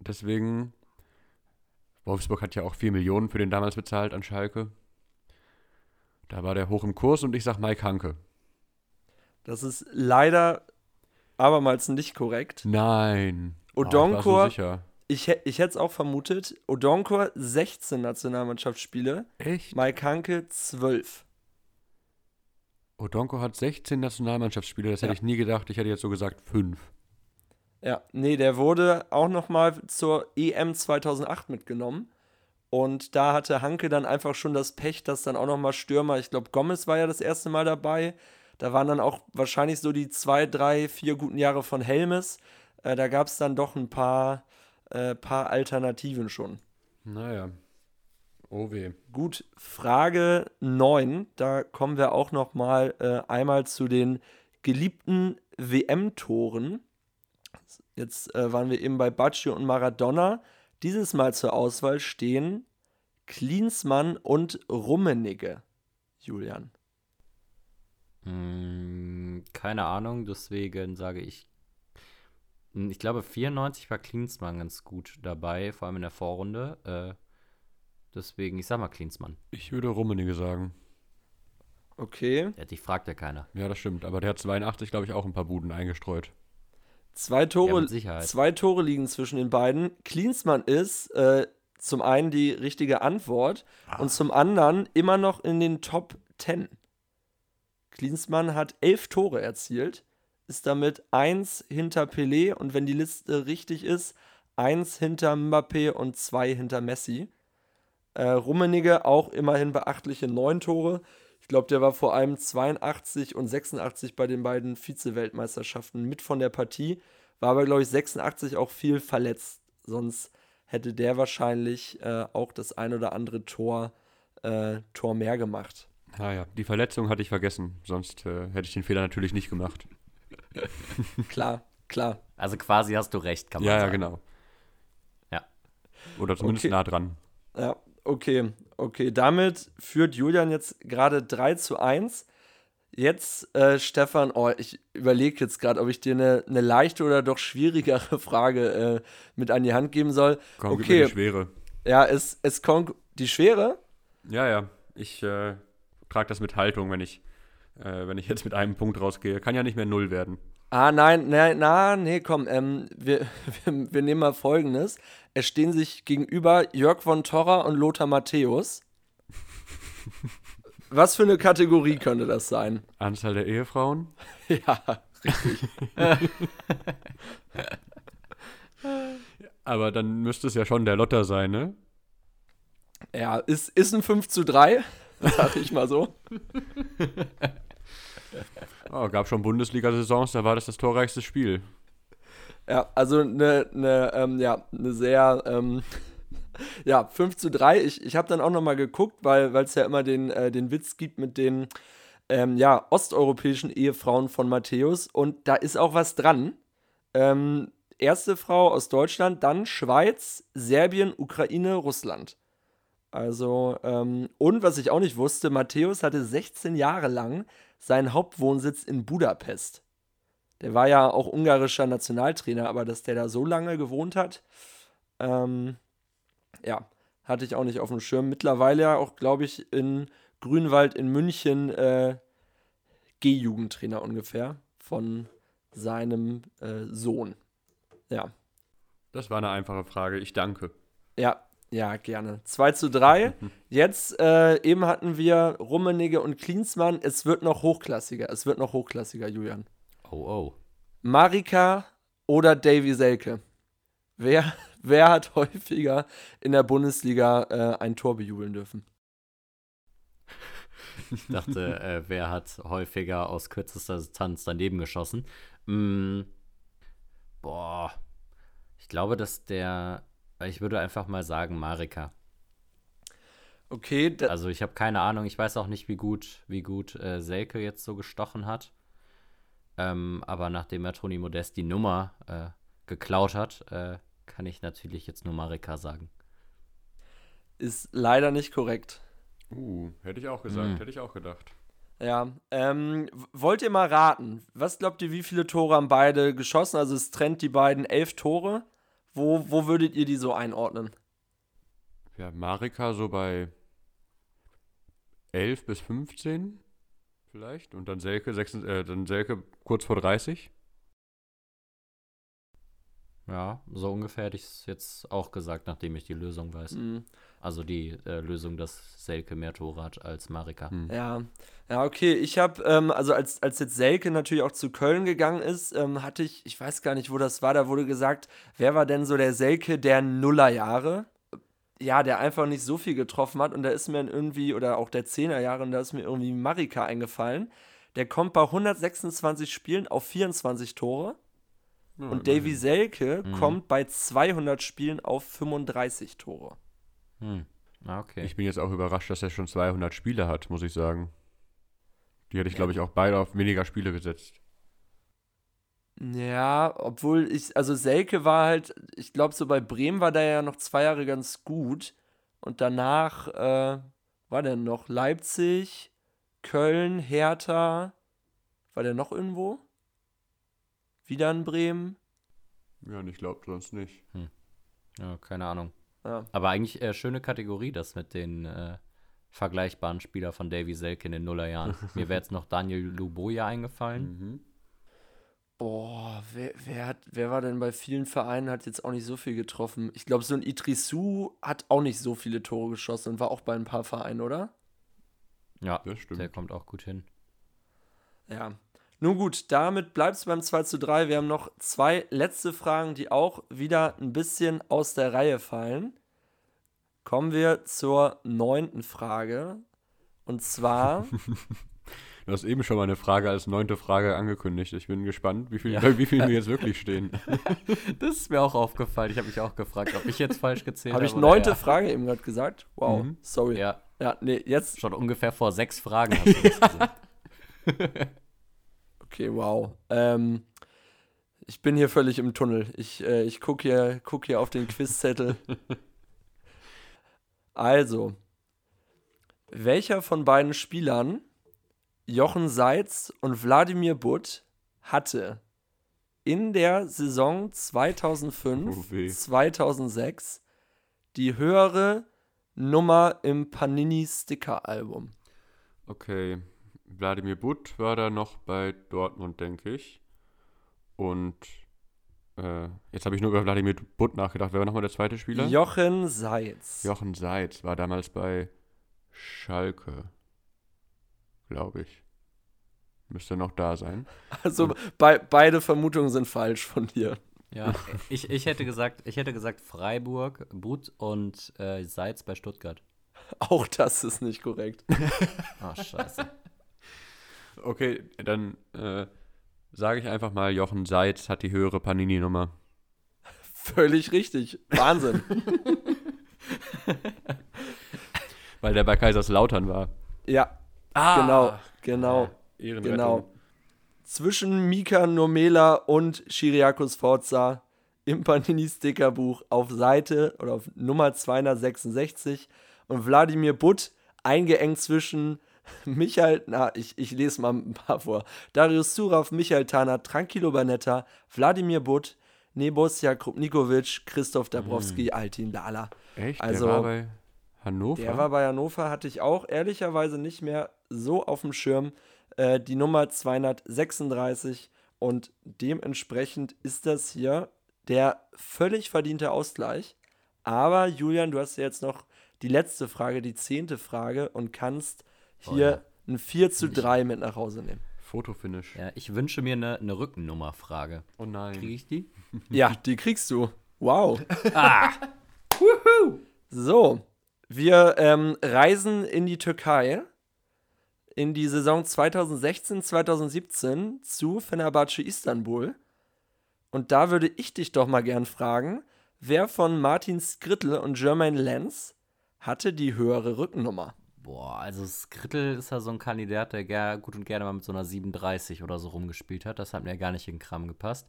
C: Deswegen, Wolfsburg hat ja auch 4 Millionen für den damals bezahlt an Schalke. Da war der hoch im Kurs und ich sag Mike Hanke.
D: Das ist leider abermals nicht korrekt.
C: Nein. Oh, ich
D: Odonkor-
C: so sicher.
D: Ich, hä- ich hätte es auch vermutet. Odonkor 16 Nationalmannschaftsspiele,
C: Echt?
D: Mike Hanke 12.
C: Odonko hat 16 Nationalmannschaftsspiele, das hätte
D: Ja.
C: ich nie gedacht. Ich hätte jetzt so gesagt 5.
D: Ja, nee, der wurde auch noch mal zur EM 2008 mitgenommen. Und da hatte Hanke dann einfach schon das Pech, dass dann auch noch mal Stürmer, ich glaube, Gomez war ja das erste Mal dabei. Da waren dann auch wahrscheinlich so die zwei, drei, vier guten Jahre von Helmes. Äh, da gab es dann doch ein paar, äh, paar Alternativen schon.
C: Naja. Oh weh.
D: Gut, Frage 9. Da kommen wir auch noch mal äh, einmal zu den geliebten WM-Toren. Jetzt äh, waren wir eben bei Baggio und Maradona. Dieses Mal zur Auswahl stehen Klinsmann und Rummenigge. Julian.
B: Mm, keine Ahnung, deswegen sage ich. Mm, Ich glaube, 94 war Klinsmann ganz gut dabei, vor allem in der Vorrunde. Äh, deswegen, ich sag mal Klinsmann.
C: Ich würde Rummenigge sagen.
D: Okay.
B: Ja, dich fragt ja keiner.
C: Ja, das stimmt. Aber der hat 82, glaube ich, auch ein paar Buden eingestreut.
D: Zwei
B: Ja,
D: Tore,
B: mit Sicherheit.
D: zwei Tore liegen zwischen den beiden. Klinsmann ist äh, zum einen die richtige Antwort und zum anderen immer noch in den Top 10. Klinsmann hat elf Tore erzielt, ist damit eins hinter Pelé und wenn die Liste richtig ist, eins hinter Mbappé und zwei hinter Messi. Äh, Rummenigge auch immerhin beachtliche neun Tore, Ich glaube, der war vor allem 82 und 86 bei den beiden Vize-Weltmeisterschaften mit von der Partie. War aber, glaube ich, 86 auch viel verletzt. Sonst hätte der wahrscheinlich äh, auch das ein oder andere Tor, äh, Tor mehr gemacht.
C: Ah ja, die Verletzung hatte ich vergessen. Sonst äh, hätte ich den Fehler natürlich nicht gemacht.
D: klar, klar.
B: Also quasi hast du recht, kann man
C: ja,
B: sagen.
C: Ja, genau.
B: Ja.
C: Oder zumindest
D: Okay.
C: nah dran.
D: Ja, okay, okay. Damit führt Julian jetzt gerade 3 zu 1. Jetzt, äh, Stefan, oh, ich überlege jetzt gerade, ob ich dir eine, eine leichte oder doch schwierigere Frage äh, mit an die Hand geben soll.
C: Komm, gib mir
D: okay,
C: die Schwere.
D: ja, es, es kommt die Schwere.
C: Ja, ja. Ich äh, trage das mit Haltung, wenn ich, äh, wenn ich jetzt mit einem Punkt rausgehe. Kann ja nicht mehr null werden.
D: Ah, nein, nein, na, nee, komm, ähm, wir, wir, wir nehmen mal folgendes. Es stehen sich gegenüber Jörg von Torra und Lothar Matthäus. Was für eine Kategorie könnte das sein?
C: Anzahl der Ehefrauen?
D: Ja,
C: Aber dann müsste es ja schon der Lotter sein, ne?
D: ja, ist, ist ein 5 zu 3, sag ich mal so.
C: Oh, gab schon Bundesliga-Saisons, da war das das torreichste Spiel.
D: Ja, also eine, eine, ähm, ja, eine sehr, ähm, ja, 5 zu 3. Ich, ich habe dann auch nochmal geguckt, weil es ja immer den, äh, den Witz gibt mit den, ähm, ja, osteuropäischen Ehefrauen von Matthäus. Und da ist auch was dran. Ähm, erste Frau aus Deutschland, dann Schweiz, Serbien, Ukraine, Russland. Also, ähm, und was ich auch nicht wusste, Matthäus hatte 16 Jahre lang seinen Hauptwohnsitz in Budapest. Der war ja auch ungarischer Nationaltrainer, aber dass der da so lange gewohnt hat, ähm, ja, hatte ich auch nicht auf dem Schirm. Mittlerweile ja auch, glaube ich, in Grünwald in München äh, G-Jugendtrainer ungefähr von seinem äh, Sohn. Ja,
C: Das war eine einfache Frage. Ich danke.
D: ja, ja, gerne. 2 zu 3. Jetzt, äh, eben hatten wir Rummenigge und Klinsmann. Es wird noch hochklassiger. Es wird noch hochklassiger, Julian.
B: Oh, oh.
D: Marika oder Davy Selke? Wer, wer hat häufiger in der Bundesliga äh, ein Tor bejubeln dürfen?
B: Ich dachte, äh, wer hat häufiger aus kürzester Distanz daneben geschossen? Mm, boah. Ich glaube, dass der. Ich würde einfach mal sagen, Marika.
D: Okay, da,
B: Also ich habe keine Ahnung, ich weiß auch nicht, wie gut, wie gut äh, Selke jetzt so gestochen hat. Ähm, aber nachdem er Toni Modest die Nummer äh, geklaut hat, äh, kann ich natürlich jetzt nur Marika sagen.
D: ist leider nicht korrekt.
C: Uh, hätte ich auch gesagt,
B: Hm.
C: hätte ich auch gedacht.
D: Ja, ähm, wollt ihr mal raten? Was glaubt ihr, wie viele Tore haben beide geschossen? Also es trennt die beiden elf Tore. Wo, wo würdet ihr die so einordnen?
C: Ja, Marika so bei 11 bis 15 vielleicht. Und dann Selke, 6, äh, dann Selke kurz vor 30.
B: Ja, so ungefähr hätte ich es jetzt auch gesagt, nachdem ich die Lösung weiß.
D: Hm,
B: Also die äh, Lösung, dass Selke mehr Tore hat als Marika.
C: Hm.
D: ja, ja, okay. Ich habe, ähm, also als, als jetzt Selke natürlich auch zu Köln gegangen ist, ähm, hatte ich, ich weiß gar nicht, wo das war, da wurde gesagt, wer war denn so der Selke der Nullerjahre? Ja, der einfach nicht so viel getroffen hat und da ist mir dann irgendwie, oder auch der Zehnerjahre, und da ist mir irgendwie Marika eingefallen. Der kommt bei 126 Spielen auf 24 Tore.
C: Ja,
D: Und Davy. Selke
B: Mhm.
D: kommt bei 200 Spielen auf 35 Tore.
B: Hm. Ah, okay.
C: Ich bin jetzt auch überrascht, dass er schon 200 Spiele hat, muss ich sagen. Die hätte ich, glaube ich, auch beide auf weniger Spiele gesetzt.
D: Ja, obwohl ich, also Selke war halt, ich glaube, so bei Bremen war der ja noch zwei Jahre ganz gut. Und danach äh, war der noch Leipzig, Köln, Hertha. War der noch irgendwo? Wieder in Bremen?
C: Ja, und ich glaube sonst nicht.
B: Ja, keine Ahnung.
D: Ja.
B: Aber eigentlich äh, schöne Kategorie, das mit den äh, vergleichbaren Spieler von Davy Selke in den Nullerjahren. Mir wäre jetzt noch Daniel Luboja eingefallen.
C: Mhm.
D: Boah, wer, wer, hat, wer war denn bei vielen Vereinen, hat jetzt auch nicht so viel getroffen. Ich glaube, so ein Idrisu hat auch nicht so viele Tore geschossen und war auch bei ein paar Vereinen, oder?
B: Ja,
C: Das stimmt.
B: der kommt auch gut hin.
D: Ja. Nun gut, damit bleibt es beim 2 zu 3. Wir haben noch zwei letzte Fragen, die auch wieder ein bisschen aus der Reihe fallen. Kommen wir zur neunten Frage. Und zwar,
C: Du hast eben schon mal eine Frage als neunte Frage angekündigt. Ich bin gespannt, wie viel, bei wie viel wir jetzt wirklich stehen.
B: Das ist mir auch aufgefallen. Ich habe mich auch gefragt, ob ich jetzt falsch gezählt habe.
D: habe ich neunte
B: er.
D: Frage eben gerade gesagt? Wow,
C: Mhm.
D: sorry. Ja.
B: Ja,
D: nee, jetzt.
B: schon ungefähr vor sechs Fragen hast du das gesagt.
D: Okay, wow. Ähm, ich bin hier völlig im Tunnel. Ich, äh, ich gucke hier, guck hier auf den Quizzettel. also, welcher von beiden Spielern, Jochen Seitz und Wladimir Butt, hatte in der Saison 2005,
C: Oh weh.
D: 2006 die höhere Nummer im Panini Sticker Album?
C: Okay, Wladimir Butt war da noch bei Dortmund, denke ich. Und äh, jetzt habe ich nur über Wladimir Butt nachgedacht. Wer war nochmal der zweite Spieler?
D: Jochen Seitz.
C: Jochen Seitz war damals bei Schalke, glaube ich. Müsste noch da sein.
D: Also bei, beide Vermutungen sind falsch von dir.
B: Ja, ich, ich, hätte gesagt, ich hätte gesagt Freiburg, But und äh, Seitz bei Stuttgart.
D: Auch das ist nicht korrekt.
B: Ah, scheiße.
C: Okay, dann äh, sage ich einfach mal, Jochen Seitz hat die höhere Panini-Nummer.
D: Völlig richtig. Wahnsinn.
C: Weil der bei Kaiserslautern war.
D: ja,
C: Ah,
D: genau, genau,
C: Ehrenrettung.
D: genau. Zwischen Mika Nomela und Chiriakos Forza im Panini-Stickerbuch auf Seite oder auf Nummer 266 und Wladimir Butt eingeengt zwischen Michael, na, ich, ich lese mal ein paar vor. Darius Surav, Michael Tana, Tranquilo Banetta, Wladimir Butt, Nebosja Krupnikovic, Christoph Dabrowski, Altin Lala.
C: Echt?
D: Also,
C: der war bei Hannover?
D: Der war bei Hannover, hatte ich auch ehrlicherweise nicht mehr so auf dem Schirm. Äh, die Nummer 236 und dementsprechend ist das hier der völlig verdiente Ausgleich. Aber Julian, du hast ja jetzt noch die letzte Frage, die zehnte Frage und kannst hier ein 4 zu 3 mit nach Hause nehmen.
C: Fotofinish.
B: Ja, ich wünsche mir eine, eine Rückennummerfrage.
C: Oh nein.
B: Kriege ich die?
D: Ja, die kriegst du. Wow.
B: Ah!
D: So, wir ähm, reisen in die Türkei in die Saison 2016, 2017 zu Fenerbahce Istanbul. Und da würde ich dich doch mal gern fragen, wer von Martin Skrittel und Jermaine Lenz hatte die höhere Rückennummer?
B: Boah, also Skrittel ist ja so ein Kandidat, der ger gut und gerne mal mit so einer 37 oder so rumgespielt hat. Das hat mir gar nicht in den Kram gepasst.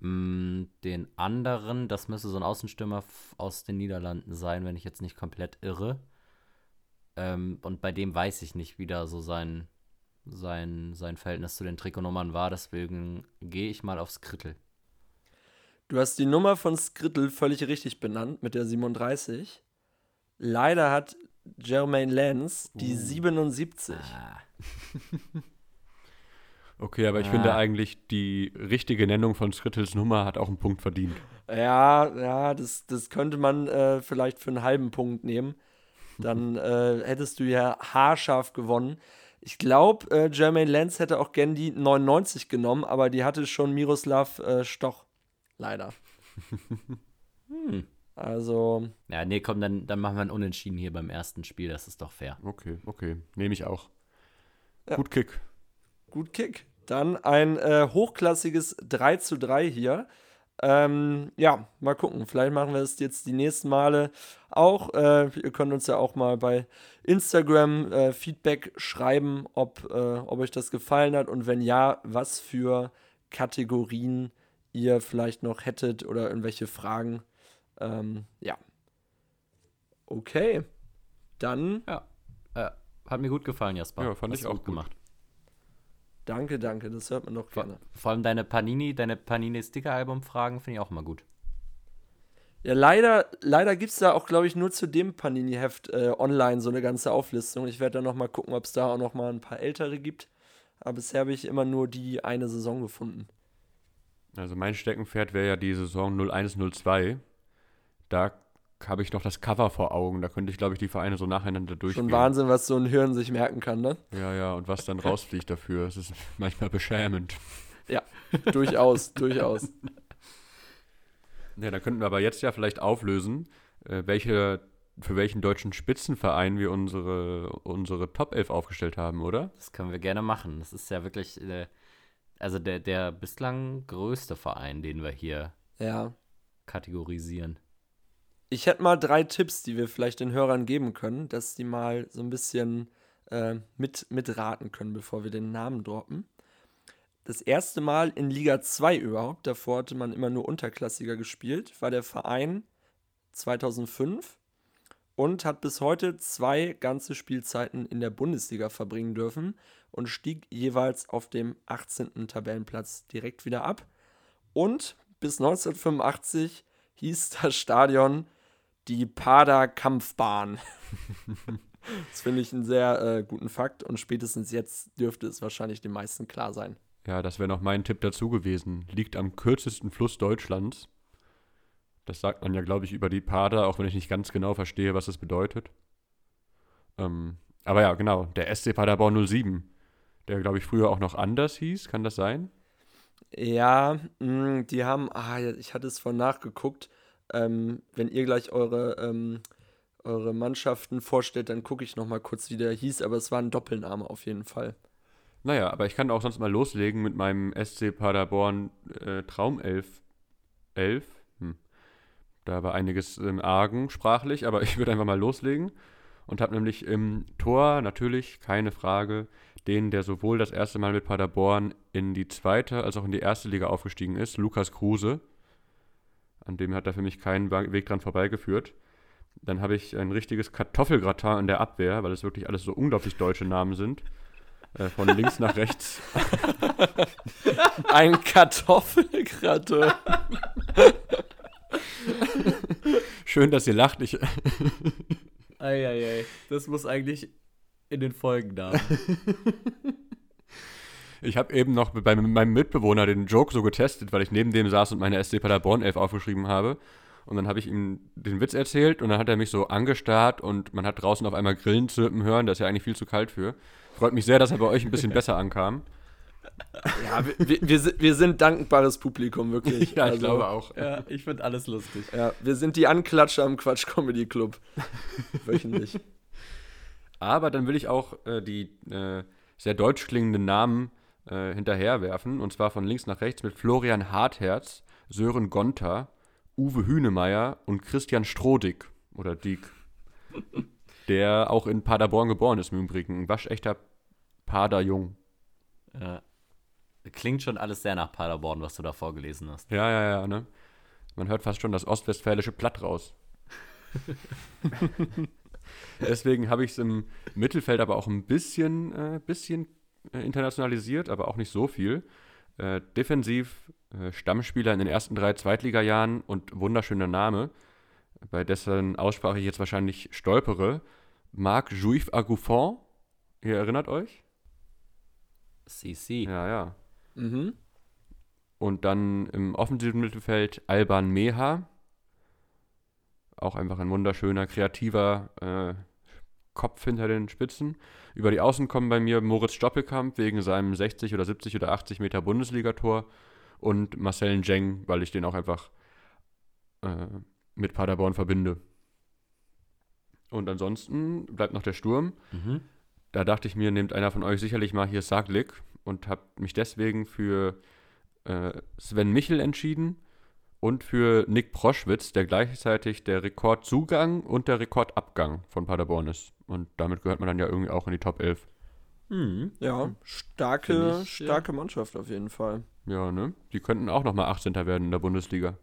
B: Mm, den anderen, das müsste so ein Außenstürmer aus den Niederlanden sein, wenn ich jetzt nicht komplett irre. Ähm, und bei dem weiß ich nicht, wie da so sein, sein, sein Verhältnis zu den Trikotnummern war. Deswegen gehe ich mal auf Skrittel.
D: Du hast die Nummer von Skrittel völlig richtig benannt mit der 37. Leider hat Jermaine Lenz die 77.
B: Ah,
C: Okay, aber ich
B: Ah.
C: finde eigentlich, die richtige Nennung von Skrittels Nummer hat auch einen Punkt verdient.
D: Ja, ja, das, das könnte man äh, vielleicht für einen halben Punkt nehmen. Dann äh, hättest du ja haarscharf gewonnen. Ich glaube, äh, Jermaine Lenz hätte auch gern die 99 genommen, aber die hatte schon Miroslav äh, Stoch. Leider.
B: hm.
D: Also,
B: Ja, nee, komm, dann, dann machen wir ein Unentschieden hier beim ersten Spiel. Das ist doch fair.
C: Okay, okay. Nehme ich auch.
D: Ja.
C: Gut Kick.
D: gut Kick. Dann ein äh, hochklassiges 3 zu 3 hier. Ähm, ja, mal gucken. Vielleicht machen wir es jetzt die nächsten Male auch. Äh, ihr könnt uns ja auch mal bei Instagram äh, Feedback schreiben, ob, äh, ob euch das gefallen hat und wenn ja, was für Kategorien ihr vielleicht noch hättet oder irgendwelche Fragen. Ähm, ja. Okay. Dann
B: Ja, äh, hat mir gut gefallen, Jasper.
C: Ja, fand
B: Hast
C: ich auch
B: gut gemacht.
D: danke, danke. Das hört man
B: Vor,
D: gerne.
B: vor allem deine Panini, deine Panini-Sticker-Album-Fragen finde ich auch immer gut.
D: Ja, leider, leider gibt es da auch, glaube ich, nur zu dem Panini-Heft äh, online so eine ganze Auflistung. Ich werde dann noch mal gucken, ob es da auch noch mal ein paar ältere gibt. Aber bisher habe ich immer nur die eine Saison gefunden.
C: Also mein Steckenpferd wäre ja die Saison 0102. Da habe ich noch das Cover vor Augen. Da könnte ich, glaube ich, die Vereine so nacheinander durchgehen.
D: Schon Wahnsinn, was so ein Hirn sich merken kann, ne?
C: Ja, ja, und was dann rausfliegt dafür. Es ist manchmal beschämend.
D: durchaus, durchaus.
C: Ja, da könnten wir aber jetzt ja vielleicht auflösen, äh, welche für welchen deutschen Spitzenverein wir unsere, unsere Top 11 aufgestellt haben, oder?
B: Das können wir gerne machen. Das ist ja wirklich, äh, also der, der bislang größte Verein, den wir hier
D: Ja.
B: kategorisieren.
D: Ich hätte mal drei Tipps, die wir vielleicht den Hörern geben können, dass die mal so ein bisschen äh, mit, mitraten können, bevor wir den Namen droppen. Das erste Mal in Liga 2 überhaupt, davor hatte man immer nur Unterklassiger gespielt, war der Verein 2005 und hat bis heute zwei ganze Spielzeiten in der Bundesliga verbringen dürfen und stieg jeweils auf dem 18. Tabellenplatz direkt wieder ab. Und bis 1985 hieß das Stadion die Pada Kampfbahn. das finde ich einen sehr äh, guten Fakt und spätestens jetzt dürfte es wahrscheinlich den meisten klar sein.
C: Ja, das wäre noch mein Tipp dazu gewesen. Liegt am kürzesten Fluss Deutschlands. Das sagt man ja, glaube ich, über die Pader, auch wenn ich nicht ganz genau verstehe, was das bedeutet. Ähm, aber ja, genau, der SC Paderborn 07, der, glaube ich, früher auch noch anders hieß, kann das sein?
D: Ja, mh, die haben, ah, ja, ich hatte es vorhin nachgeguckt. Ähm, wenn ihr gleich eure, ähm, eure Mannschaften vorstellt, dann gucke ich noch mal kurz, wie der hieß, aber es war ein Doppelname auf jeden Fall.
C: Naja, aber ich kann auch sonst mal loslegen mit meinem SC Paderborn äh, Traumelf 11. Hm. Da war einiges im Argen sprachlich, aber ich würde einfach mal loslegen und habe nämlich im Tor natürlich keine Frage den, der sowohl das erste Mal mit Paderborn in die zweite als auch in die erste Liga aufgestiegen ist, Lukas Kruse. An dem hat er für mich keinen Weg dran vorbeigeführt. Dann habe ich ein richtiges Kartoffelgratin in der Abwehr, weil es wirklich alles so unglaublich deutsche Namen sind. Äh, von links nach rechts.
D: Ein Kartoffelgratin.
C: Schön, dass ihr lacht. Ich,
B: Eieiei, das muss eigentlich in den Folgennamen.
C: ich habe eben noch bei meinem Mitbewohner den Joke so getestet, weil ich neben dem saß und meine SC Paderborn 11 aufgeschrieben habe. Und dann habe ich ihm den Witz erzählt und dann hat er mich so angestarrt und man hat draußen auf einmal Grillen zirpen hören. Das ist ja eigentlich viel zu kalt für. Freut mich sehr, dass er bei euch ein bisschen besser ankam.
D: Ja, wir, wir, wir sind dankbares Publikum, wirklich.
C: Ja, ich
D: Also,
C: glaube auch.
B: ja, ich finde alles lustig.
D: Ja, wir sind die Anklatscher am Quatsch Comedy Club. Wöchentlich.
C: Aber dann will ich auch äh, die äh, sehr deutsch klingenden Namen äh, hinterherwerfen. Und zwar von links nach rechts mit Florian Hartherz, Sören Gonter, Uwe Hünemeyer und Christian Strodig oder Diek. der auch in Paderborn geboren ist im Übrigen. Ein waschechter Paderjung.
B: Ja. Klingt schon alles sehr nach Paderborn, was du da vorgelesen hast.
C: Ja, ja, ja, ne? Man hört fast schon das ostwestfälische Platt raus. Deswegen habe ich es im Mittelfeld aber auch ein bisschen, äh, bisschen internationalisiert, aber auch nicht so viel. Äh, defensiv äh, Stammspieler in den ersten drei Zweitligajahren und wunderschöner Name, bei dessen Aussprache ich jetzt wahrscheinlich stolpere. Marc Juif Agouffon, ihr erinnert euch?
B: CC.
C: Ja, ja.
D: Mhm.
C: Und dann im offensiven Mittelfeld Alban Meha. Auch einfach ein wunderschöner, kreativer äh, Kopf hinter den Spitzen. Über die Außen kommen bei mir Moritz Stoppelkamp wegen seinem 60 oder 70 oder 80 Meter Bundesligator und Marcel Njeng, weil ich den auch einfach äh, mit Paderborn verbinde. Und ansonsten bleibt noch der Sturm.
B: Mhm.
C: Da dachte ich mir, nehmt einer von euch sicherlich mal hier Saglik und habe mich deswegen für äh, Sven Michel entschieden und für Nick Proschwitz, der gleichzeitig der Rekordzugang und der Rekordabgang von Paderborn ist. Und damit gehört man dann ja irgendwie auch in die Top 11.
B: Mhm.
D: Ja, starke,
B: ich, ja.
D: starke Mannschaft auf jeden Fall.
C: Ja, ne? Die könnten auch nochmal 18. werden in der Bundesliga.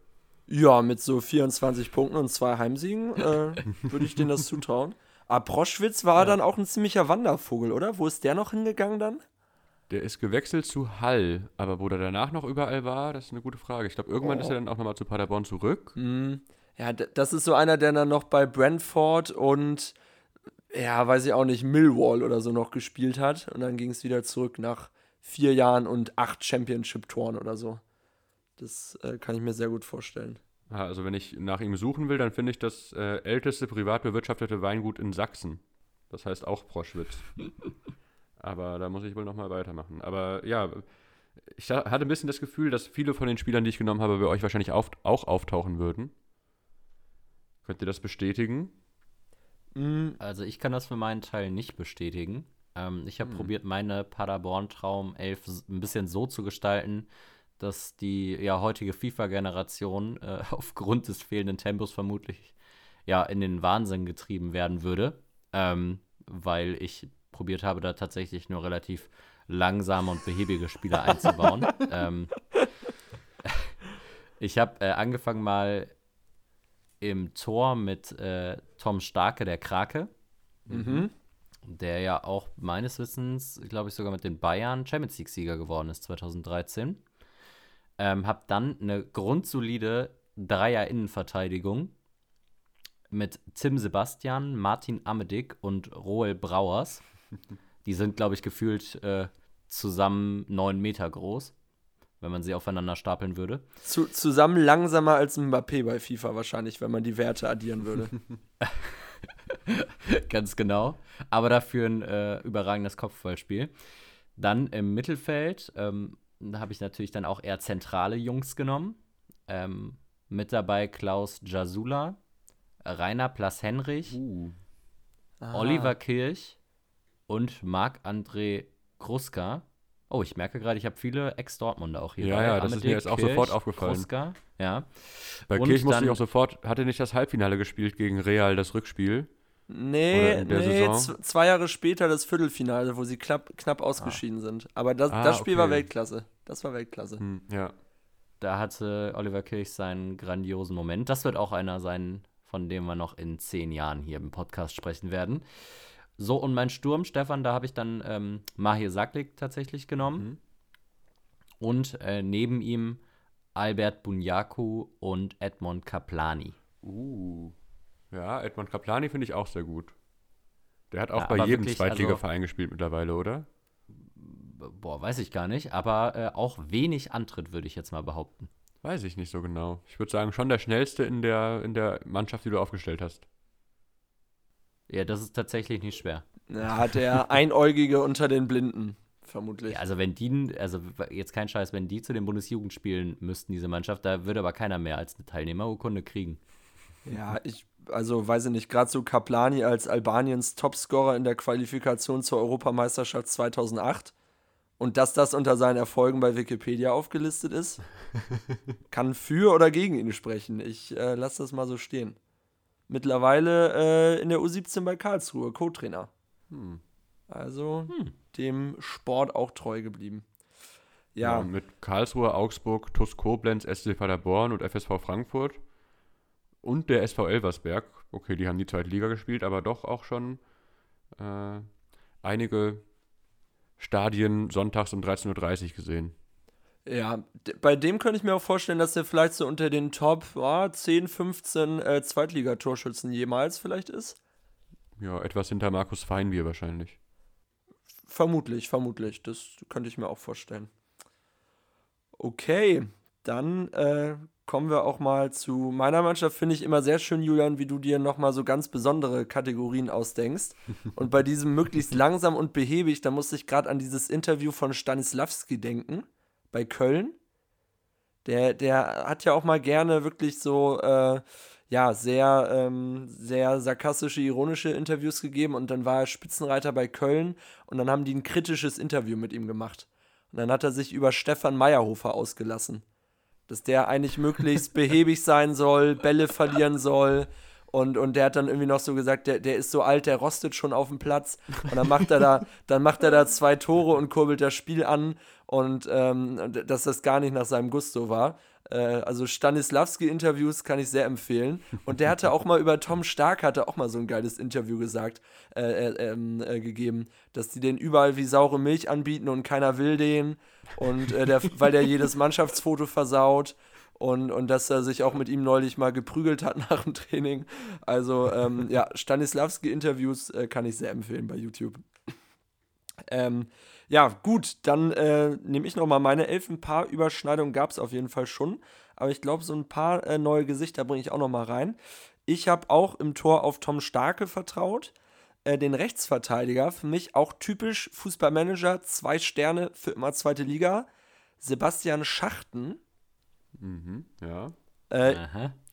D: Ja, mit so 24 Punkten und zwei Heimsiegen äh, würde ich denen das zutrauen. Aber Proschwitz war dann auch ein ziemlicher Wandervogel, oder? Wo ist der noch hingegangen dann?
C: Der ist gewechselt zu Hall, aber wo der danach noch überall war, das ist eine gute Frage. Ich glaube, irgendwann
D: Oh.
C: ist er dann auch nochmal zu Paderborn zurück.
D: Hm, ja, das ist so einer, der dann noch bei Brentford und, ja, weiß ich auch nicht, Millwall oder so noch gespielt hat. Und dann ging es wieder zurück nach vier Jahren und acht Championship-Toren oder so. Das äh, kann ich mir sehr gut vorstellen.
C: Also wenn ich nach ihm suchen will, dann finde ich das äh, älteste privat bewirtschaftete Weingut in Sachsen. Das heißt auch Proschwitz. Aber da muss ich wohl nochmal weitermachen. Aber ja, ich hatte ein bisschen das Gefühl, dass viele von den Spielern, die ich genommen habe, bei euch wahrscheinlich auf, auch auftauchen würden. Könnt ihr das bestätigen?
D: Mm,
B: Also ich kann das für meinen Teil nicht bestätigen. Ähm, ich habe probiert, meine Paderborn-Traum 11 s- ein bisschen so zu gestalten, dass die ja heutige FIFA-Generation äh, aufgrund des fehlenden Tempos vermutlich ja in den Wahnsinn getrieben werden würde, ähm, weil ich probiert habe, da tatsächlich nur relativ langsame und behäbige Spieler einzubauen. ähm, ich habe äh, angefangen mal im Tor mit äh, Tom Starke, der Krake,
D: mhm.
B: der ja auch meines Wissens, glaube ich, sogar mit den Bayern Champions League-Sieger geworden ist 2013. Ähm, hab dann eine grundsolide Dreier-Innenverteidigung mit Tim Sebastian, Martin Amedick und Roel Brauers. Die sind, glaube ich, gefühlt äh, zusammen neun Meter groß, wenn man sie aufeinander stapeln würde.
D: Zu, zusammen langsamer als Mbappé bei FIFA wahrscheinlich, wenn man die Werte addieren würde.
B: Ganz genau. Aber dafür ein äh, überragendes Kopfballspiel. Dann im Mittelfeld ähm, habe ich natürlich dann auch eher zentrale Jungs genommen. Ähm, mit dabei Klaus Jasula, Rainer Plas-Henrich,
C: Uh.
B: Oliver Kirch und Marc-André Kruska. Oh, ich merke gerade, ich habe viele Ex-Dortmunder auch hier.
C: Ja,
B: bei.
C: ja, das ist mir jetzt auch
B: Kirch,
C: sofort aufgefallen.
B: Kruska, ja.
C: Bei
B: Und
C: Kirch musste ich auch sofort, hatte nicht das Halbfinale gespielt gegen Real, das Rückspiel.
D: Nee,
C: der
D: nee, zwei Jahre später das Viertelfinale, wo sie knapp, knapp ausgeschieden sind. Aber das,
C: Ah,
D: das Spiel war
C: okay.
D: Weltklasse. Das war Weltklasse.
C: Hm, ja.
B: Da hatte Oliver Kirch seinen grandiosen Moment. Das wird auch einer sein, von dem wir noch in zehn Jahren hier im Podcast sprechen werden. So, und mein Sturm, Stefan, da habe ich dann ähm, Mahir Saklik tatsächlich genommen.
C: Mhm.
B: Und äh, neben ihm Albert Bunyaku und Edmond Kaplani.
C: Uh. Ja, Edmond Kaplani finde ich auch sehr gut. Der hat auch
B: Ja,
C: bei jedem
B: wirklich,
C: Zweitligaverein gespielt mittlerweile, oder?
B: Boah, weiß ich gar nicht, aber äh, auch wenig Antritt, würde ich jetzt mal behaupten.
C: Weiß ich nicht so genau. Ich würde sagen, schon der schnellste in der, in der Mannschaft, die du aufgestellt hast.
B: Ja, das ist tatsächlich nicht schwer.
D: Hat der Einäugige unter den Blinden, vermutlich.
B: Ja, also wenn die, also jetzt kein Scheiß, wenn die zu den Bundesjugendspielen müssten, diese Mannschaft, da würde aber keiner mehr als eine Teilnehmerurkunde kriegen.
D: Ja, ich, also weiß ich nicht, gerade so Kaplani als Albaniens Topscorer in der Qualifikation zur Europameisterschaft 2008 und dass das unter seinen Erfolgen bei Wikipedia aufgelistet ist, kann für oder gegen ihn sprechen. Ich äh, lasse das mal so stehen. Mittlerweile äh, in der U17 bei Karlsruhe, Co-Trainer.
C: Hm.
D: Also dem Sport auch treu geblieben. Ja,
C: mit Karlsruhe, Augsburg, TuS Koblenz, SC Paderborn und FSV Frankfurt. Und der SV Elversberg. Okay, die haben die zweite Liga gespielt, aber doch auch schon äh, einige Stadien sonntags um 13.30 Uhr gesehen.
D: Ja, bei dem könnte ich mir auch vorstellen, dass er vielleicht so unter den Top ja, 10, 15 äh, Zweitligatorschützen jemals vielleicht ist.
C: Ja, etwas hinter Markus Feinbier wahrscheinlich.
D: Vermutlich, vermutlich. Das könnte ich mir auch vorstellen. Okay, dann äh, kommen wir auch mal zu meiner Mannschaft. Finde ich immer sehr schön, Julian, wie du dir nochmal so ganz besondere Kategorien ausdenkst. Und bei diesem möglichst langsam und behäbig, da musste ich gerade an dieses Interview von Stanislavski denken, bei Köln. Der, der hat ja auch mal gerne wirklich so, äh, ja, sehr, ähm, sehr sarkastische, ironische Interviews gegeben und dann war er Spitzenreiter bei Köln und dann haben die ein kritisches Interview mit ihm gemacht. Und dann hat er sich über Stefan Meyerhofer ausgelassen. Dass der eigentlich möglichst behäbig sein soll, Bälle verlieren soll. Und, und der hat dann irgendwie noch so gesagt, der, der ist so alt, der rostet schon auf dem Platz. Und dann macht er da, dann macht er da zwei Tore und kurbelt das Spiel an. Und ähm, dass das gar nicht nach seinem Gusto war. Äh, also Stanislavski-Interviews kann ich sehr empfehlen. Und der hatte auch mal über Tom Stark, hatte auch mal so ein geiles Interview gesagt, äh, äh, ähm, äh, gegeben, dass die den überall wie saure Milch anbieten und keiner will den. Und äh, der, weil der jedes Mannschaftsfoto versaut. Und, und dass er sich auch mit ihm neulich mal geprügelt hat nach dem Training. Also, ähm, ja, Stanislavski-Interviews äh, kann ich sehr empfehlen bei YouTube. Ähm, ja, gut, dann äh, nehme ich nochmal meine elf. Ein paar Überschneidungen gab es auf jeden Fall schon. Aber ich glaube, so ein paar äh, neue Gesichter bringe ich auch nochmal rein. Ich habe auch im Tor auf Tom Starke vertraut. Äh, den Rechtsverteidiger, für mich auch typisch Fußballmanager, zwei Sterne für immer zweite Liga. Sebastian Schachten.
C: Mhm, ja.
D: Äh.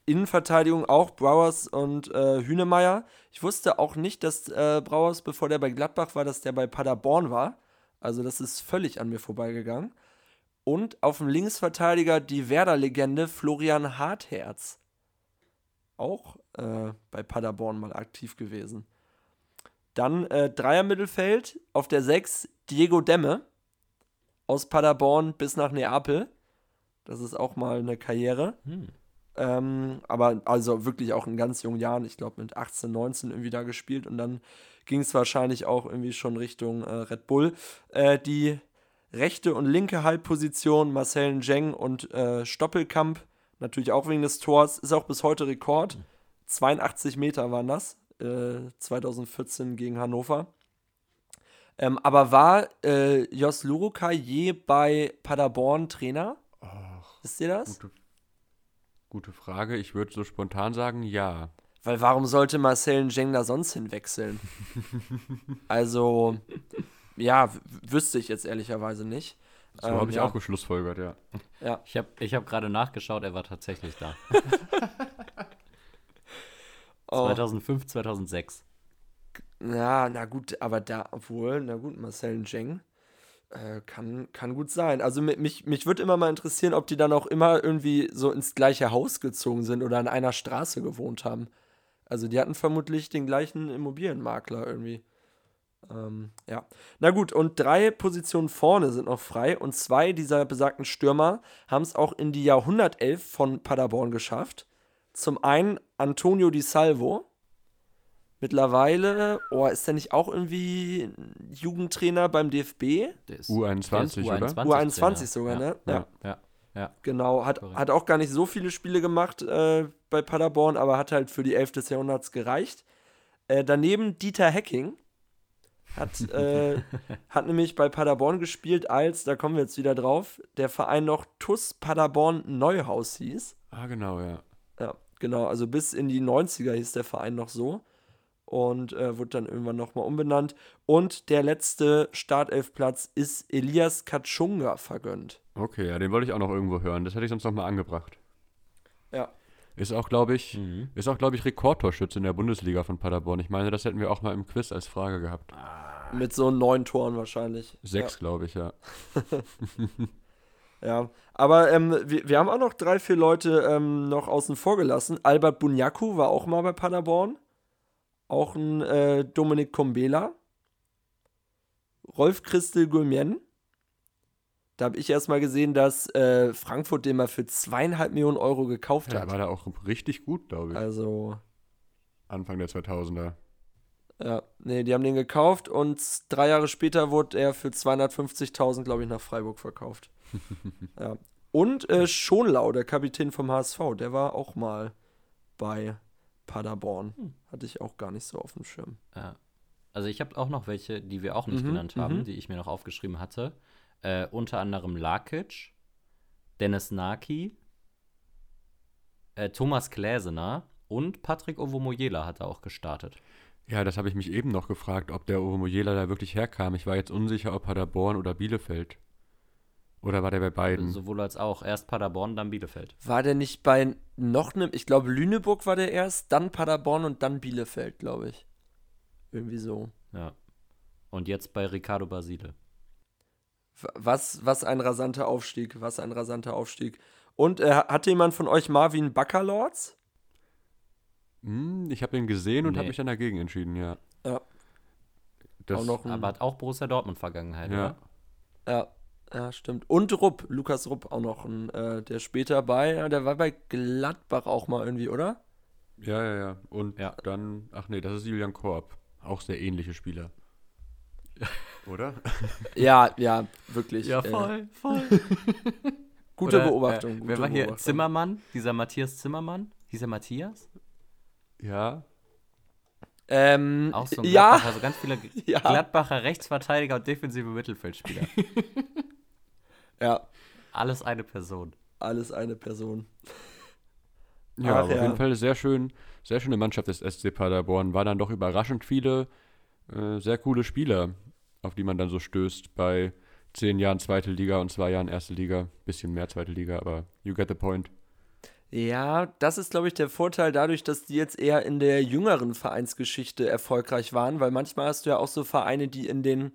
D: Innenverteidigung auch Browers und äh, Hünemeyer. Ich wusste auch nicht, dass äh, Browers, bevor der bei Gladbach war, dass der bei Paderborn war. Also das ist völlig an mir vorbeigegangen. Und auf dem Linksverteidiger die Werder-Legende Florian Hartherz. Auch äh, bei Paderborn mal aktiv gewesen. Dann äh, Dreier-Mittelfeld auf der 6 Diego Demme aus Paderborn bis nach Neapel. Das ist auch mal eine Karriere.
B: Hm.
D: Ähm, aber also wirklich auch in ganz jungen Jahren, ich glaube mit 18, 19 irgendwie da gespielt und dann ging es wahrscheinlich auch irgendwie schon Richtung äh, Red Bull. Äh, die rechte und linke Halbposition, Marcel Njeng und äh, Stoppelkamp, natürlich auch wegen des Tors, ist auch bis heute Rekord. 82 Meter waren das, 2014 äh, gegen Hannover. Ähm, aber war äh, Jos Luruka je bei Paderborn Trainer?
C: Ach,
D: Wisst ihr das?
C: gute, gute Frage. Ich würde so spontan sagen, ja.
D: Weil warum sollte Marcel Njeng da sonst hinwechseln? also, ja, wüsste ich jetzt ehrlicherweise nicht.
C: So
D: Ähm,
C: habe ich
D: ja.
C: auch geschlussfolgert, ja.
B: Ich habe ich hab gerade nachgeschaut, er war tatsächlich da.
D: Oh,
B: 2005, 2006.
D: ja, na gut, aber da, obwohl, na gut, Marcel Njeng äh, kann, kann gut sein. Also mi- mich, mich würde immer mal interessieren, ob die dann auch immer irgendwie so ins gleiche Haus gezogen sind oder an einer Straße gewohnt haben. Also die hatten vermutlich den gleichen Immobilienmakler irgendwie. Ähm, ja. Na gut, und drei Positionen vorne sind noch frei und zwei dieser besagten Stürmer haben es auch in die Jahrhundertelf von Paderborn geschafft. Zum einen Antonio Di Salvo. Mittlerweile, oh, ist der nicht auch irgendwie Jugendtrainer beim DFB?
B: Der ist,
C: U21,
B: der
C: oder?
D: U21
B: Trainer.
D: sogar,
B: ja.
D: ne?
C: Ja.
B: Ja. Ja.
D: Genau, hat,
B: Korrekt.
D: hat auch gar nicht so viele Spiele gemacht äh, bei Paderborn, aber hat halt für die Elf des Jahrhunderts gereicht. Äh, daneben Dieter Hecking hat, äh, hat nämlich bei Paderborn gespielt, als, da kommen wir jetzt wieder drauf, der Verein noch TUS Paderborn Neuhaus hieß.
C: Ah, genau, ja.
D: Ja, genau, also bis in die 90er hieß der Verein noch so und äh, wurde dann irgendwann nochmal umbenannt. Und der letzte Startelfplatz ist Elias Katschunga vergönnt.
C: Okay, ja, den wollte ich auch noch irgendwo hören. Das hätte ich sonst noch mal angebracht.
D: Ja.
C: Ist auch, glaube ich,
B: Mhm.
C: ist auch, glaube ich, Rekordtorschütze in der Bundesliga von Paderborn. Ich meine, das hätten wir auch mal im Quiz als Frage gehabt.
D: Mit so neun Toren wahrscheinlich.
C: Sechs, glaube ich, ja.
D: Ja, ja. aber ähm, wir, wir haben auch noch drei, vier Leute ähm, noch außen vor gelassen. Albert Bunyaku war auch mal bei Paderborn. Auch ein äh, Dominik Kombela. Rolf Christel Gulmien. Da habe ich erst mal gesehen, dass äh, Frankfurt den mal für zweieinhalb Millionen Euro gekauft
C: Der
D: hat.
C: war da auch richtig gut, glaube ich.
D: Also,
C: Anfang der 2000er.
D: ja, nee, die haben den gekauft und drei Jahre später wurde er für 250.000, glaube ich, nach Freiburg verkauft. ja. Und äh, Schonlau, der Kapitän vom HSV, der war auch mal bei Paderborn.
B: Hm.
D: Hatte ich auch gar nicht so auf dem Schirm.
B: Ja. Also ich habe auch noch welche, die wir auch nicht
D: Mhm,
B: genannt haben,
D: mhm.
B: die ich mir noch aufgeschrieben hatte. Äh, unter anderem Lakic, Dennis Naki, äh, Thomas Gläsener und Patrick Ovomoyela hat er auch gestartet.
C: Ja, das habe ich mich eben noch gefragt, ob der Ovomoyela da wirklich herkam. Ich war jetzt unsicher, ob Paderborn oder Bielefeld. Oder war der bei beiden?
B: Sowohl als auch. Erst Paderborn, dann Bielefeld.
D: War der nicht bei noch einem, ich glaube Lüneburg war der erst, dann Paderborn und dann Bielefeld, glaube ich. Irgendwie so.
B: Ja. Und jetzt bei Ricardo Basile.
D: Was, was ein rasanter Aufstieg, was ein rasanter Aufstieg. Und äh, hatte jemand von euch Marvin Baccalords?
C: Hm, ich habe ihn gesehen und habe
B: Nee.
C: mich dann dagegen entschieden, ja.
D: Ja.
C: Das,
D: auch noch ein,
B: Aber hat auch Borussia Dortmund-Vergangenheit,
C: Ja.
B: oder?
D: Ja, ja, stimmt. Und Rupp, Lukas Rupp auch noch ein, äh, der später bei, ja, der war bei Gladbach auch mal irgendwie, oder?
C: Ja, ja, ja. Und
B: Ja.
C: dann, ach nee, das ist Julian Korb. Auch sehr ähnliche Spieler. Oder?
D: Ja, ja, wirklich. äh,
B: voll.
D: Gute
B: Oder,
D: Beobachtung.
B: Äh,
D: gute
B: wer war hier? Zimmermann? Dieser Matthias Zimmermann? Hieß er Matthias?
C: Ja.
D: Ähm,
B: Auch so ein
D: ja,
B: Gladbacher, so ganz viele
D: ja,
B: Gladbacher Rechtsverteidiger und defensive Mittelfeldspieler.
D: Ja,
B: Alles eine Person.
D: alles eine Person.
C: Ja,
D: Ach
C: aber
D: ja.
C: auf jeden Fall eine sehr schön, sehr schöne Mannschaft des SC Paderborn. War dann doch überraschend viele äh, sehr coole Spieler, auf die man dann so stößt bei zehn Jahren zweite Liga und zwei Jahren erste Liga. Bisschen mehr zweite Liga, aber you get the point.
D: Ja, das ist, glaube ich, der Vorteil dadurch, dass die jetzt eher in der jüngeren Vereinsgeschichte erfolgreich waren, weil manchmal hast du ja auch so Vereine, die in den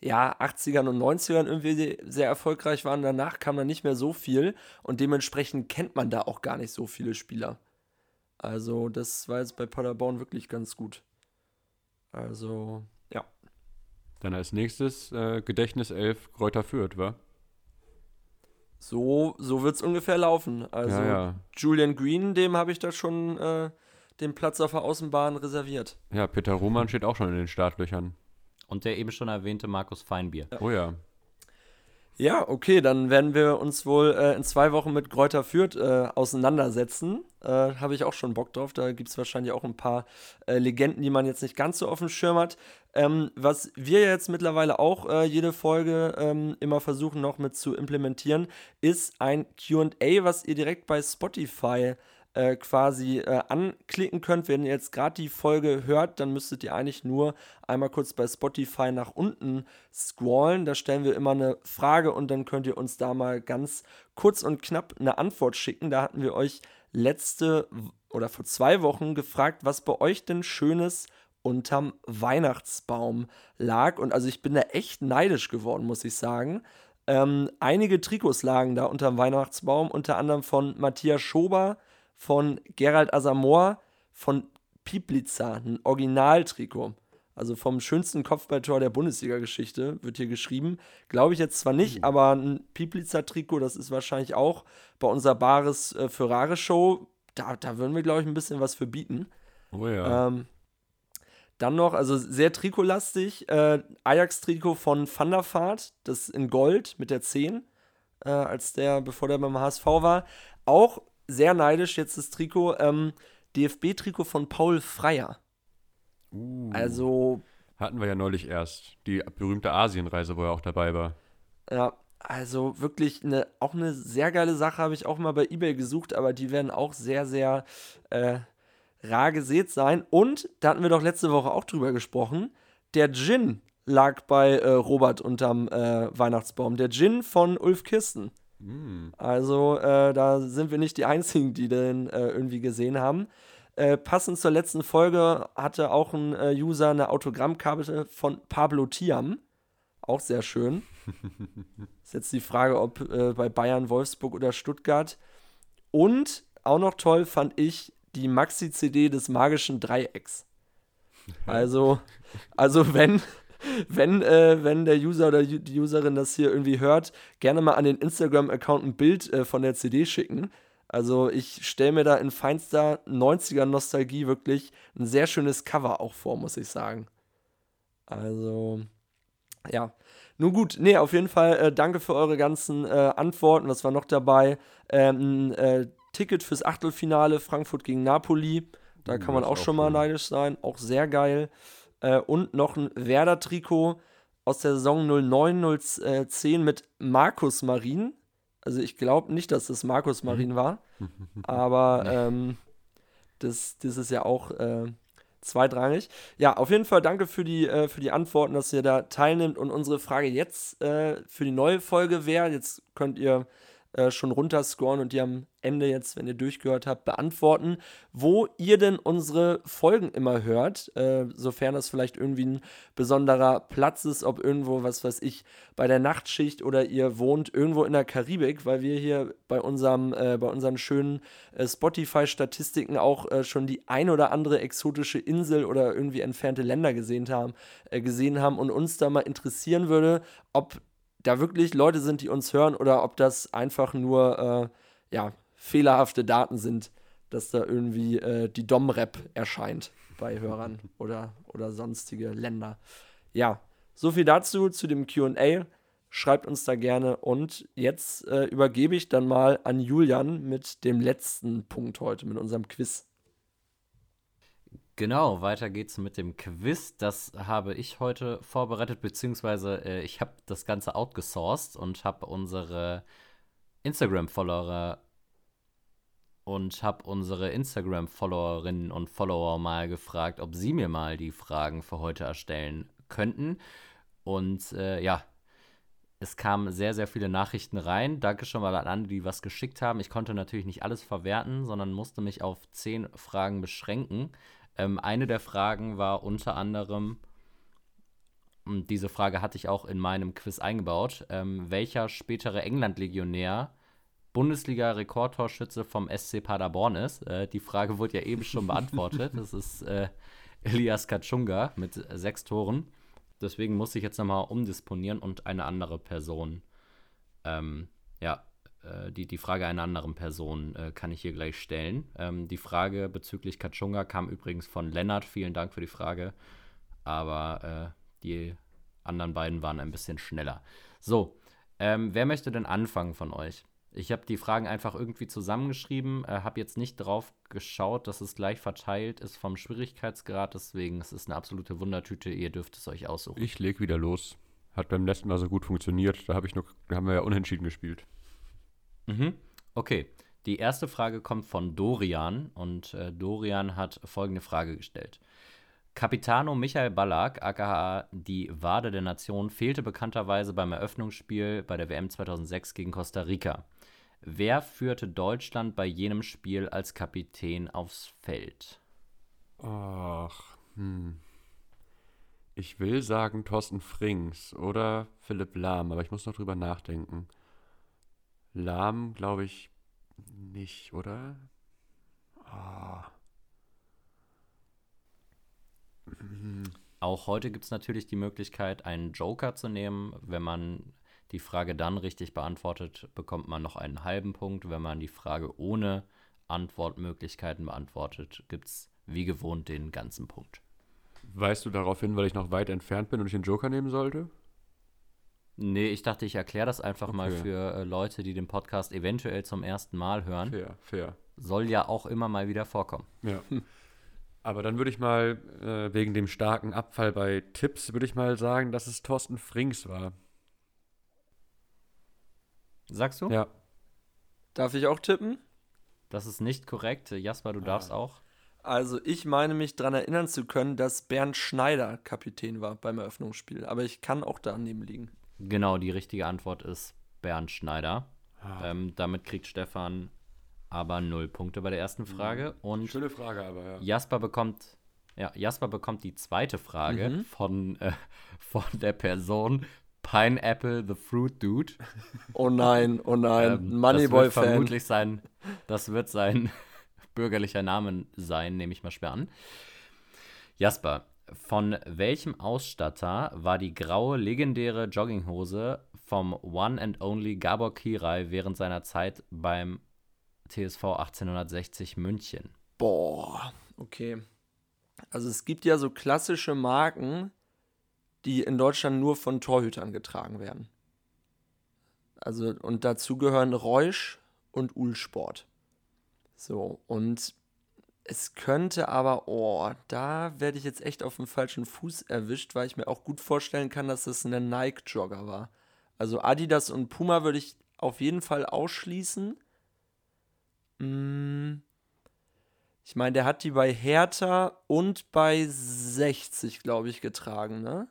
D: ja, 80ern und 90ern irgendwie sehr erfolgreich waren. Danach kam dann nicht mehr so viel und dementsprechend kennt man da auch gar nicht so viele Spieler. Also, das war jetzt bei Paderborn wirklich ganz gut. Also, ja.
C: Dann als nächstes äh, Gedächtnis 11 Kräuter Fürth, wa?
D: So, so wird es ungefähr laufen. Also,
C: Ja, ja.
D: Julian Green, dem habe ich da schon äh, den Platz auf der Außenbahn reserviert.
C: Ja, Peter Roman steht auch schon in den Startlöchern.
B: Und der eben schon erwähnte Markus Feinbier.
C: Oh ja.
D: Ja, okay, dann werden wir uns wohl äh, in zwei Wochen mit Kräuter Fürth äh, auseinandersetzen. Äh, Habe ich auch schon Bock drauf. Da gibt es wahrscheinlich auch ein paar äh, Legenden, die man jetzt nicht ganz so auf dem Schirm hat. Ähm, was wir jetzt mittlerweile auch äh, jede Folge ähm, immer versuchen noch mit zu implementieren, ist ein QA, was ihr direkt bei Spotify äh, quasi äh, anklicken könnt. Wenn ihr jetzt gerade die Folge hört, dann müsstet ihr eigentlich nur einmal kurz bei Spotify nach unten scrollen. Da stellen wir immer eine Frage und dann könnt ihr uns da mal ganz kurz und knapp eine Antwort schicken. Da hatten wir euch letzte oder vor zwei Wochen gefragt, was bei euch denn Schönes unterm Weihnachtsbaum lag. Und also ich bin da echt neidisch geworden, muss ich sagen. Ähm, einige Trikots lagen da unterm Weihnachtsbaum, unter anderem von Matthias Schober, von Gerald Asamoah, von Pieplitzer, ein Originaltrikot. Also vom schönsten Kopfballtor der Bundesliga-Geschichte wird hier geschrieben. Glaube ich jetzt zwar nicht, aber ein Pieplitzer-Trikot, das ist wahrscheinlich auch bei unserer Bares äh, Ferrari-Show. Da, da würden wir, glaube ich, ein bisschen was für bieten.
C: Oh ja.
D: Ähm, dann noch, also sehr trikotlastig, äh, Ajax-Trikot von Van der Vaart, das in Gold mit der 10, äh, als der, bevor der beim HSV war. Auch sehr neidisch jetzt das Trikot, ähm, DFB-Trikot von Paul Freier.
C: Uh,
D: Also,
C: hatten wir ja neulich erst. Die berühmte Asienreise, wo er auch dabei war.
D: ja, also wirklich eine, auch eine sehr geile Sache, habe ich auch mal bei Ebay gesucht, aber die werden auch sehr, sehr äh, rar gesät sein. Und, da hatten wir doch letzte Woche auch drüber gesprochen, der Gin lag bei äh, Robert unterm äh, Weihnachtsbaum. Der Gin von Ulf Kirsten.
C: Mm.
D: Also äh, da sind wir nicht die Einzigen, die den äh, irgendwie gesehen haben. Äh, passend zur letzten Folge hatte auch ein äh, User eine Autogrammkarte von Pablo Tiam. Auch sehr schön. Ist jetzt die Frage, ob äh, bei Bayern, Wolfsburg oder Stuttgart. Und auch noch toll fand ich die Maxi-CD des magischen Dreiecks. Also, also wenn, wenn, äh, wenn der User oder die Userin das hier irgendwie hört, gerne mal an den Instagram-Account ein Bild äh, von der CD schicken. Also ich stelle mir da in feinster 90er-Nostalgie wirklich ein sehr schönes Cover auch vor, muss ich sagen. Also, ja. Nun gut, nee, auf jeden Fall äh, danke für eure ganzen äh, Antworten. Was war noch dabei? Ähm, ein äh, Ticket fürs Achtelfinale Frankfurt gegen Napoli. Da
C: Uh,
D: kann man auch schon mal
C: schön.
D: neidisch sein. Auch sehr geil. Äh, und noch ein Werder-Trikot aus der Saison 09-010 mit Markus Marin. Also ich glaube nicht, dass das Markus Marin war. Aber ähm, das, das ist ja auch äh, zweitrangig. Ja, auf jeden Fall danke für die, äh, für die Antworten, dass ihr da teilnimmt. Und unsere Frage jetzt äh, für die neue Folge wäre, jetzt könnt ihr äh, schon runterscrollen und die am Ende jetzt, wenn ihr durchgehört habt, beantworten, wo ihr denn unsere Folgen immer hört, äh, sofern das vielleicht irgendwie ein besonderer Platz ist, ob irgendwo, was weiß ich, bei der Nachtschicht oder ihr wohnt irgendwo in der Karibik, weil wir hier bei unserem, äh, bei unseren schönen äh, Spotify-Statistiken auch äh, schon die ein oder andere exotische Insel oder irgendwie entfernte Länder gesehen haben, gesehen haben und uns da mal interessieren würde, ob da wirklich Leute sind, die uns hören oder ob das einfach nur äh, ja, fehlerhafte Daten sind, dass da irgendwie äh, die Dom-Rap erscheint bei Hörern oder, oder sonstige Länder. Ja, so viel dazu, zu dem QA. Schreibt uns da gerne und jetzt äh, übergebe ich dann mal an Julian mit dem letzten Punkt heute, mit unserem Quiz.
B: Genau, weiter geht's mit dem Quiz. Das habe ich heute vorbereitet, beziehungsweise äh, ich habe das Ganze outgesourced und habe unsere Instagram-Follower und habe unsere Instagram-Followerinnen und Follower mal gefragt, ob sie mir mal die Fragen für heute erstellen könnten. Und äh, ja, es kamen sehr, sehr viele Nachrichten rein. Danke schon mal an alle, die was geschickt haben. Ich konnte natürlich nicht alles verwerten, sondern musste mich auf zehn Fragen beschränken. Ähm, eine der Fragen war unter anderem, und diese Frage hatte ich auch in meinem Quiz eingebaut, ähm, welcher spätere England-Legionär Bundesliga-Rekordtorschütze vom SC Paderborn ist. Äh, die Frage wurde ja eben schon beantwortet. Das ist äh, Elias Kachunga mit sechs Toren. Deswegen muss ich jetzt nochmal umdisponieren und eine andere Person, ähm, ja, äh, die, die Frage einer anderen Person äh, kann ich hier gleich stellen. Ähm, die Frage bezüglich Kachunga kam übrigens von Lennart. Vielen Dank für die Frage. Aber äh, die anderen beiden waren ein bisschen schneller. So, ähm, wer möchte denn anfangen von euch? Ich habe die Fragen einfach irgendwie zusammengeschrieben, äh, habe jetzt nicht drauf geschaut, dass es gleich verteilt ist vom Schwierigkeitsgrad, deswegen es ist eine absolute Wundertüte, ihr dürft es euch aussuchen.
C: Ich leg wieder los. Hat beim letzten Mal so gut funktioniert, da habe ich noch, da haben wir ja unentschieden gespielt.
B: Mhm. Okay, die erste Frage kommt von Dorian und äh, Dorian hat folgende Frage gestellt. Capitano Michael Ballack, aka die Wade der Nation, fehlte bekannterweise beim Eröffnungsspiel bei der WM 2006 gegen Costa Rica. Wer führte Deutschland bei jenem Spiel als Kapitän aufs Feld?
C: Ach, hm. Ich will sagen Thorsten Frings oder Philipp Lahm, aber ich muss noch drüber nachdenken. Lahm, glaube ich, nicht, oder? Ah.
B: Auch heute gibt es natürlich die Möglichkeit, einen Joker zu nehmen, wenn man die Frage dann richtig beantwortet, bekommt man noch einen halben Punkt. Wenn man die Frage ohne Antwortmöglichkeiten beantwortet, gibt es wie gewohnt den ganzen Punkt.
C: Weißt du darauf hin, weil ich noch weit entfernt bin und ich den Joker nehmen sollte?
B: Nee, ich dachte, ich erkläre das einfach okay. mal für äh, Leute, die den Podcast eventuell zum ersten Mal hören.
C: Fair, fair.
B: Soll ja auch immer mal wieder vorkommen.
C: Ja. Aber dann würde ich mal, äh, wegen dem starken Abfall bei Tipps, würde ich mal sagen, dass es Thorsten Frings war.
B: Sagst du?
C: Ja.
D: Darf ich auch tippen?
B: Das ist nicht korrekt. Jasper, du ah. darfst auch.
D: Also, ich meine mich daran erinnern zu können, dass Bernd Schneider Kapitän war beim Eröffnungsspiel. Aber ich kann auch daneben liegen.
B: Genau, die richtige Antwort ist Bernd Schneider. Ah. Ähm, damit kriegt Stefan aber null Punkte bei der ersten mhm. Frage. Und
C: Schöne Frage, aber ja.
B: Jasper bekommt, ja, Jasper bekommt die zweite Frage mhm. von, äh, von der Person Pineapple the Fruit Dude.
D: Oh nein, oh nein, ähm, Moneyboy-Fan.
B: Das vermutlich sein, das wird sein bürgerlicher Name sein, nehme ich mal schwer an. Jasper, von welchem Ausstatter war die graue legendäre Jogginghose vom One and Only Gabor Kirai während seiner Zeit beim TSV 1860 München?
D: Boah, okay. Also es gibt ja so klassische Marken, die in Deutschland nur von Torhütern getragen werden. Also, und dazu gehören Reusch und Ulsport. So, und es könnte aber, oh, da werde ich jetzt echt auf dem falschen Fuß erwischt, weil ich mir auch gut vorstellen kann, dass es ein Nike-Jogger war. Also Adidas und Puma würde ich auf jeden Fall ausschließen. Hm. Ich meine, der hat die bei Hertha und bei 60, glaube ich, getragen, ne?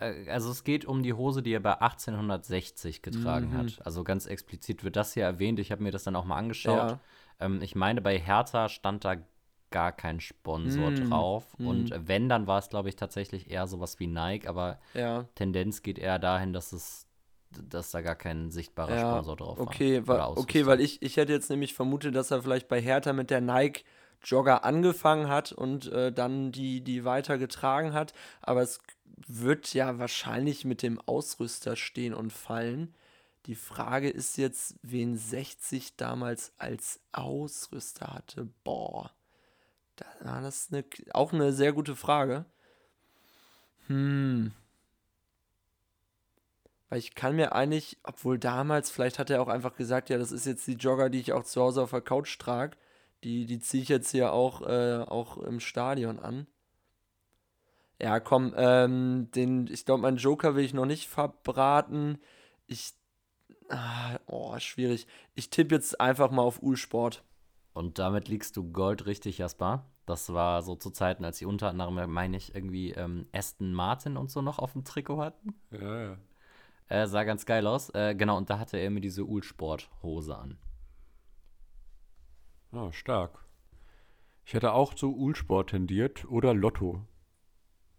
B: Äh, also es geht um die Hose, die er bei 1860 getragen mhm. hat. Also ganz explizit wird das hier erwähnt. Ich habe mir das dann auch mal angeschaut. Ja. Ähm, ich meine, bei Hertha stand da gar kein Sponsor mm. drauf. Mm. Und wenn, dann war es, glaube ich, tatsächlich eher sowas wie Nike, aber
D: ja.
B: Tendenz geht eher dahin, dass es dass da gar kein sichtbarer ja, Sponsor drauf war.
D: Okay, weil, okay, weil ich, ich hätte jetzt nämlich vermutet, dass er vielleicht bei Hertha mit der Nike Jogger angefangen hat und äh, dann die, die weiter getragen hat. Aber es wird ja wahrscheinlich mit dem Ausrüster stehen und fallen. Die Frage ist jetzt, wen 60 damals als Ausrüster hatte. Boah, das ist eine, auch eine sehr gute Frage. Hm. Weil ich kann mir eigentlich, obwohl damals, vielleicht hat er auch einfach gesagt, ja, das ist jetzt die Jogger, die ich auch zu Hause auf der Couch trage. Die, die ziehe ich jetzt hier auch, äh, auch im Stadion an. Ja, komm, ähm, den, ich glaube, meinen Joker will ich noch nicht verbraten. Ich. Ah, oh, schwierig. Ich tippe jetzt einfach mal auf U-Sport.
B: Und damit liegst du goldrichtig, Jasper. Das war so zu Zeiten, als sie unter anderem, meine ich, irgendwie ähm, Aston Martin und so noch auf dem Trikot hatten.
C: Ja, ja.
B: Äh, sah ganz geil aus. Äh, genau, und da hatte er mir diese Ulsport-Hose an.
C: Ah, stark. Ich hätte auch zu Ulsport tendiert oder Lotto.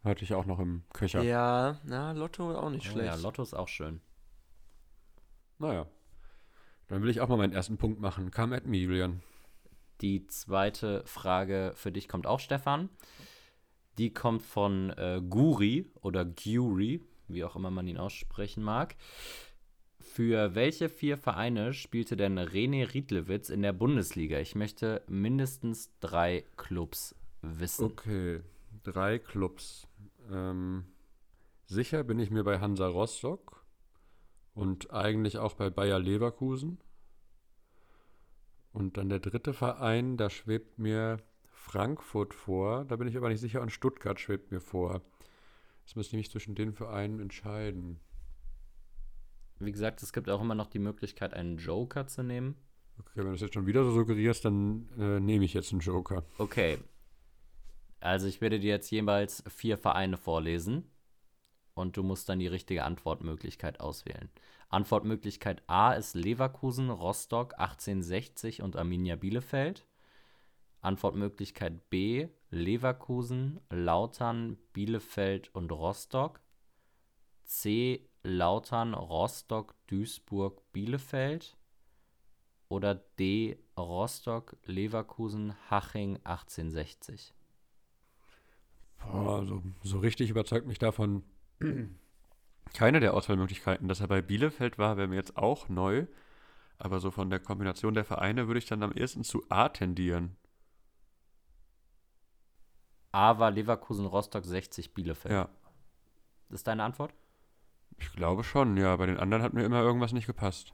C: Hatte ich auch noch im Köcher.
D: Ja, na, Lotto auch nicht
B: Oh,
D: schlecht.
B: ja, Lotto ist auch schön.
C: Naja. Dann will ich auch mal meinen ersten Punkt machen. Come at me, Julian.
B: Die zweite Frage für dich kommt auch, Stefan. Die kommt von äh, Guri oder Guri, wie auch immer man ihn aussprechen mag. Für welche vier Vereine spielte denn René Riedlewitz in der Bundesliga? Ich möchte mindestens drei Clubs wissen.
C: Okay, drei Clubs. Ähm, sicher bin ich mir bei Hansa Rostock und eigentlich auch bei Bayer Leverkusen. Und dann der dritte Verein, da schwebt mir Frankfurt vor. Da bin ich aber nicht sicher. Und Stuttgart schwebt mir vor. Jetzt müsste ich mich zwischen den Vereinen entscheiden.
B: Wie gesagt, es gibt auch immer noch die Möglichkeit, einen Joker zu nehmen.
C: Okay, wenn du das jetzt schon wieder so suggerierst, dann äh, nehme ich jetzt einen Joker.
B: Okay. Also ich werde dir jetzt jeweils vier Vereine vorlesen und du musst dann die richtige Antwortmöglichkeit auswählen. Antwortmöglichkeit A ist Leverkusen, Rostock, 1860 und Arminia Bielefeld. Antwortmöglichkeit B Leverkusen, Lautern, Bielefeld und Rostock. C Lautern, Rostock, Duisburg, Bielefeld. Oder D Rostock, Leverkusen, Haching, 1860.
C: Boah, so, so richtig überzeugt mich davon keine der Auswahlmöglichkeiten. Dass er bei Bielefeld war, wäre mir jetzt auch neu. Aber so von der Kombination der Vereine würde ich dann am ehesten zu A tendieren.
B: A war Leverkusen, Rostock, 60, Bielefeld.
C: Ja,
B: Das ist deine Antwort?
C: ich glaube schon, ja. Bei den anderen hat mir immer irgendwas nicht gepasst.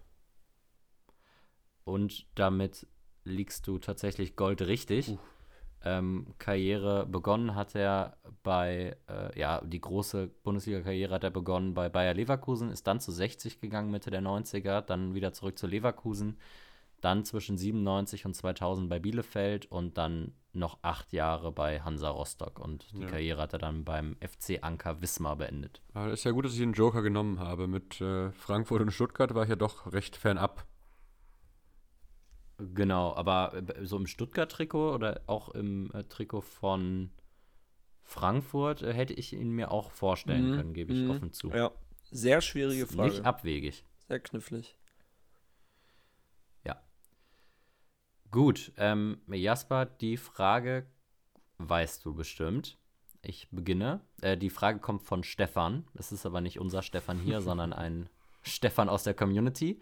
B: Und damit liegst du tatsächlich goldrichtig. Ähm, Karriere begonnen hat er bei, äh, ja, die große Bundesliga-Karriere hat er begonnen bei Bayer Leverkusen, ist dann zu 60 gegangen Mitte der 90er, dann wieder zurück zu Leverkusen, dann zwischen 97 und 2000 bei Bielefeld und dann noch acht Jahre bei Hansa Rostock. Und die
C: Ja.
B: Karriere hat er dann beim FC Anker Wismar beendet.
C: Aber ist ja gut, dass ich einen Joker genommen habe. Mit äh, Frankfurt und Stuttgart war ich ja doch recht fernab.
B: Genau, aber äh, so im Stuttgart-Trikot oder auch im äh, Trikot von Frankfurt äh, hätte ich ihn mir auch vorstellen
D: Mhm,
B: können, gebe ich
D: mhm.
B: offen zu.
D: Ja, sehr schwierige Frage.
B: Nicht abwegig.
D: Sehr knifflig.
B: Gut, ähm, Jasper, die Frage weißt du bestimmt. Ich beginne. Äh, die Frage kommt von Stefan. Es ist aber nicht unser Stefan hier, sondern ein Stefan aus der Community.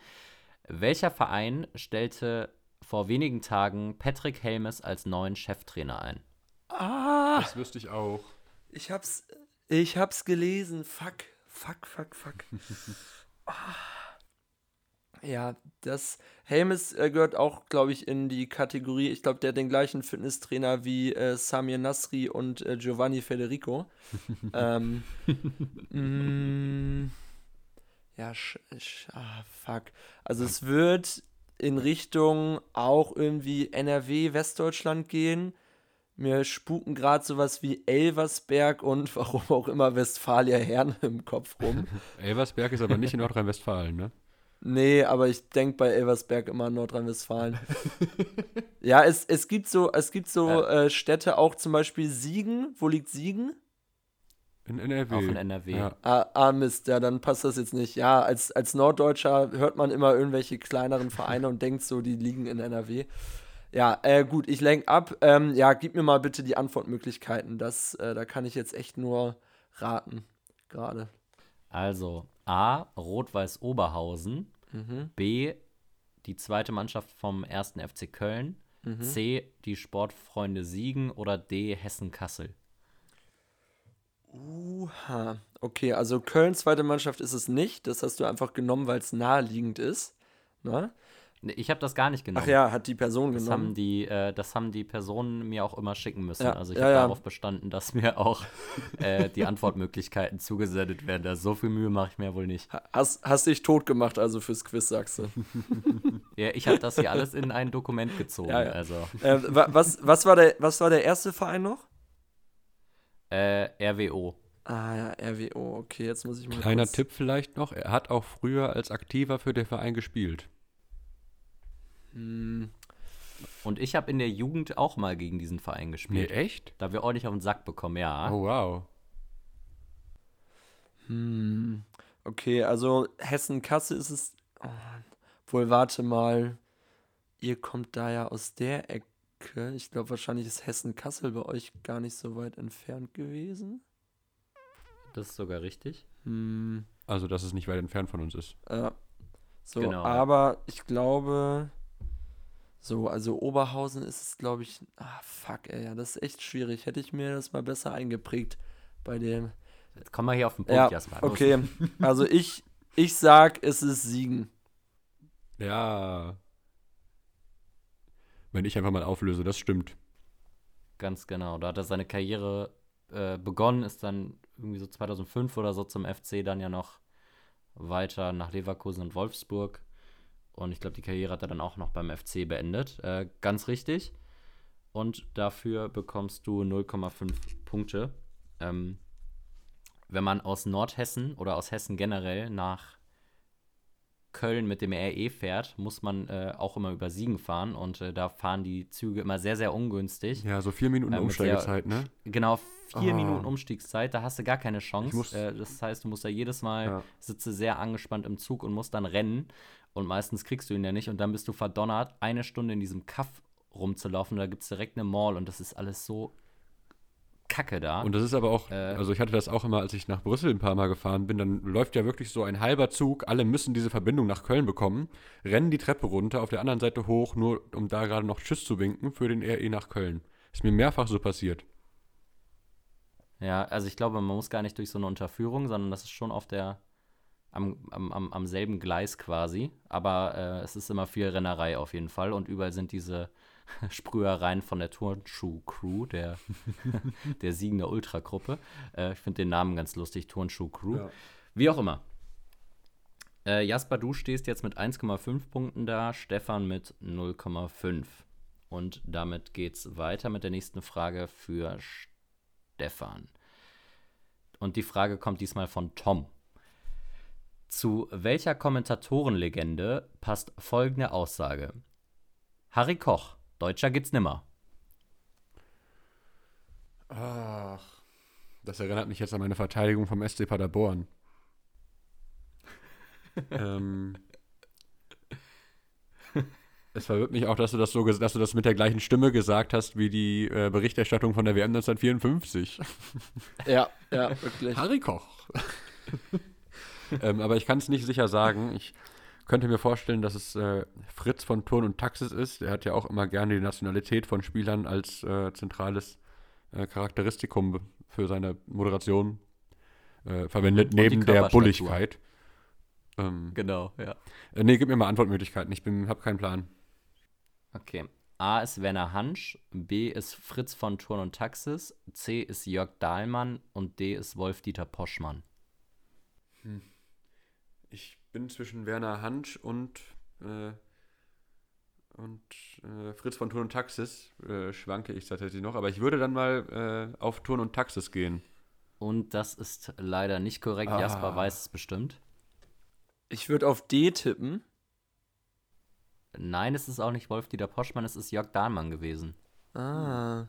B: Welcher Verein stellte vor wenigen Tagen Patrick Helmes als neuen Cheftrainer ein?
D: Ah,
C: Das wüsste ich auch.
D: ich hab's, ich hab's gelesen. Fuck, fuck, fuck, fuck. Ah. Ja, das Helmes äh, gehört auch, glaube ich, in die Kategorie. Ich glaube, der hat den gleichen Fitnesstrainer wie äh, Samir Nasri und äh, Giovanni Federico. ähm, mm, ja, sch, sch, ah, fuck. Also es wird in Richtung auch irgendwie NRW, Westdeutschland gehen. Mir spuken gerade sowas wie Elversberg und warum auch immer Westfalia Herne im Kopf rum.
C: Elversberg ist aber nicht in Nordrhein-Westfalen, ne?
D: Nee, aber ich denke bei Elversberg immer an Nordrhein-Westfalen. ja, es, es gibt so, es gibt so äh, Städte, auch zum Beispiel Siegen. Wo liegt Siegen?
C: In NRW.
B: Auch in NRW.
C: Ja.
D: Ah, ah, Mist, ja, dann passt das jetzt nicht. Ja, als, als Norddeutscher hört man immer irgendwelche kleineren Vereine und denkt so, die liegen in NRW. Ja, äh, gut, ich lenk ab. Ähm, ja, gib mir mal bitte die Antwortmöglichkeiten. Das, äh, da kann ich jetzt echt nur raten. Gerade.
B: Also A. Rot-Weiß Oberhausen.
D: Mhm.
B: B. Die zweite Mannschaft vom 1. FC Köln.
D: Mhm.
B: C. Die Sportfreunde Siegen. Oder D. Hessen-Kassel.
D: Uha. Okay, also Köln zweite Mannschaft ist es nicht. Das hast du einfach genommen, weil es naheliegend ist. Na?
B: Nee, Ich habe das gar nicht genommen.
D: Ach ja, hat die Person
B: Das
D: genommen.
B: haben, die, äh, das haben die Personen mir auch immer schicken müssen.
D: Ja,
B: also ich
D: ja,
B: habe
D: ja.
B: darauf bestanden, dass mir auch äh, die Antwortmöglichkeiten zugesendet werden. Also so viel Mühe mache ich mir wohl nicht.
D: Hast, hast dich tot gemacht, also fürs Quiz, sagst du.
B: Ja, ich habe das hier alles in ein Dokument gezogen. Also
D: äh, wa- was, was, war der, was war der erste Verein noch?
B: Äh, RWO.
D: Ah ja, RWO, okay, jetzt muss ich mal
C: Kleiner
D: kurz
C: Tipp vielleicht noch, er hat auch früher als Aktiver für den Verein gespielt.
D: Hm,
B: Und ich habe in der Jugend auch mal gegen diesen Verein
C: Nee,
B: gespielt.
C: echt?
B: Da wir ordentlich auf den Sack bekommen, ja.
C: Oh, wow.
D: hm, okay, also Hessen-Kassel ist es. Oh, wohl, warte mal. Ihr kommt da ja aus der Ecke. Ich glaube, wahrscheinlich ist Hessen-Kassel bei euch gar nicht so weit entfernt gewesen.
B: Das ist sogar richtig.
D: Hm,
C: Also, dass es nicht weit entfernt von uns ist.
D: ja. So,
B: Genau.
D: aber ich glaube. So, also Oberhausen ist es, glaube ich. Ah, fuck, ey, ja, das ist echt schwierig. Hätte ich mir das mal besser eingeprägt bei dem.
B: Jetzt kommen wir hier auf den Punkt,
D: Ja.
B: Los.
D: okay. Also ich, ich sag, es ist Siegen.
C: Ja. Wenn ich einfach mal auflöse, das stimmt.
B: Ganz genau. Da hat er seine Karriere äh, begonnen, ist dann irgendwie so 2005 oder so zum FC dann ja noch weiter nach Leverkusen und Wolfsburg. Und ich glaube, die Karriere hat er dann auch noch beim FC beendet. Äh, ganz richtig. Und dafür bekommst du 0,5 Punkte. Ähm, wenn man aus Nordhessen oder aus Hessen generell nach Köln mit dem RE fährt, muss man äh, auch immer über Siegen fahren. Und äh, da fahren die Züge immer sehr, sehr ungünstig.
C: Ja, so vier Minuten
B: Äh,
C: Umsteigezeit, ne?
B: Genau, vier
C: Ah.
B: Minuten Umstiegszeit, da hast du gar keine Chance.
C: muss-
B: äh, das heißt, du musst da jedes Mal,
C: Ja.
B: sitze sehr angespannt im Zug und musst dann rennen. Und meistens kriegst du ihn ja nicht. Und dann bist du verdonnert, eine Stunde in diesem Kaff rumzulaufen. Da gibt es direkt eine Mall und das ist alles so kacke da.
C: Und das ist aber auch,
B: Äh.
C: also ich hatte das auch immer, als ich nach Brüssel ein paar Mal gefahren bin, dann läuft ja wirklich so ein halber Zug, alle müssen diese Verbindung nach Köln bekommen, rennen die Treppe runter, auf der anderen Seite hoch, nur um da gerade noch Tschüss zu winken für den RE nach Köln. Ist mir mehrfach so passiert.
B: ja, also ich glaube, man muss gar nicht durch so eine Unterführung, sondern das ist schon auf der, am, am, am, selben Gleis quasi. Aber äh, es ist immer viel Rennerei auf jeden Fall. Und überall sind diese Sprühereien von der Turnschuh-Crew, der, der Siegen der Ultra-Gruppe. Äh, ich finde den Namen ganz lustig, Turnschuh-Crew.
C: Ja.
B: Wie auch immer. Äh, Jasper, du stehst jetzt mit 1,5 Punkten da, Stefan mit 0,5. Und damit geht's weiter mit der nächsten Frage für Stefan. Und die Frage kommt diesmal von Tom. Zu welcher Kommentatorenlegende passt folgende Aussage? Harry Koch, Deutscher gibt's nimmer.
C: Ach, das erinnert mich jetzt an meine Verteidigung vom SC Paderborn. ähm, es verwirrt mich auch, dass du das so, dass du das mit der gleichen Stimme gesagt hast wie die äh, Berichterstattung von der WM 1954.
D: Ja, ja, wirklich.
C: Harry Koch. ähm, aber ich kann es nicht sicher sagen. Ich könnte mir vorstellen, dass es äh, Fritz von Turn und Taxis ist. Er hat ja auch immer gerne die Nationalität von Spielern als äh, zentrales äh, Charakteristikum für seine Moderation äh, verwendet,
B: Und
C: neben der. Bulligkeit. Ähm,
B: Genau, ja.
C: äh, nee, gib mir mal Antwortmöglichkeiten. Ich habe keinen Plan.
B: Okay. A ist Werner Hansch, B ist Fritz von Turn und Taxis, C ist Jörg Dahlmann und D ist Wolf-Dieter Poschmann.
C: Ich bin zwischen Werner Hansch und, äh, und äh, Fritz von Turn und Taxis. Äh, schwanke ich tatsächlich noch. Aber ich würde dann mal äh, auf Turn und Taxis gehen.
B: Und das ist leider nicht korrekt.
C: Ah.
B: Jasper weiß es bestimmt.
D: Ich würde auf D tippen.
B: Nein, es ist auch nicht Wolf-Dieter Poschmann, es ist Jörg Dahlmann gewesen.
D: Ah.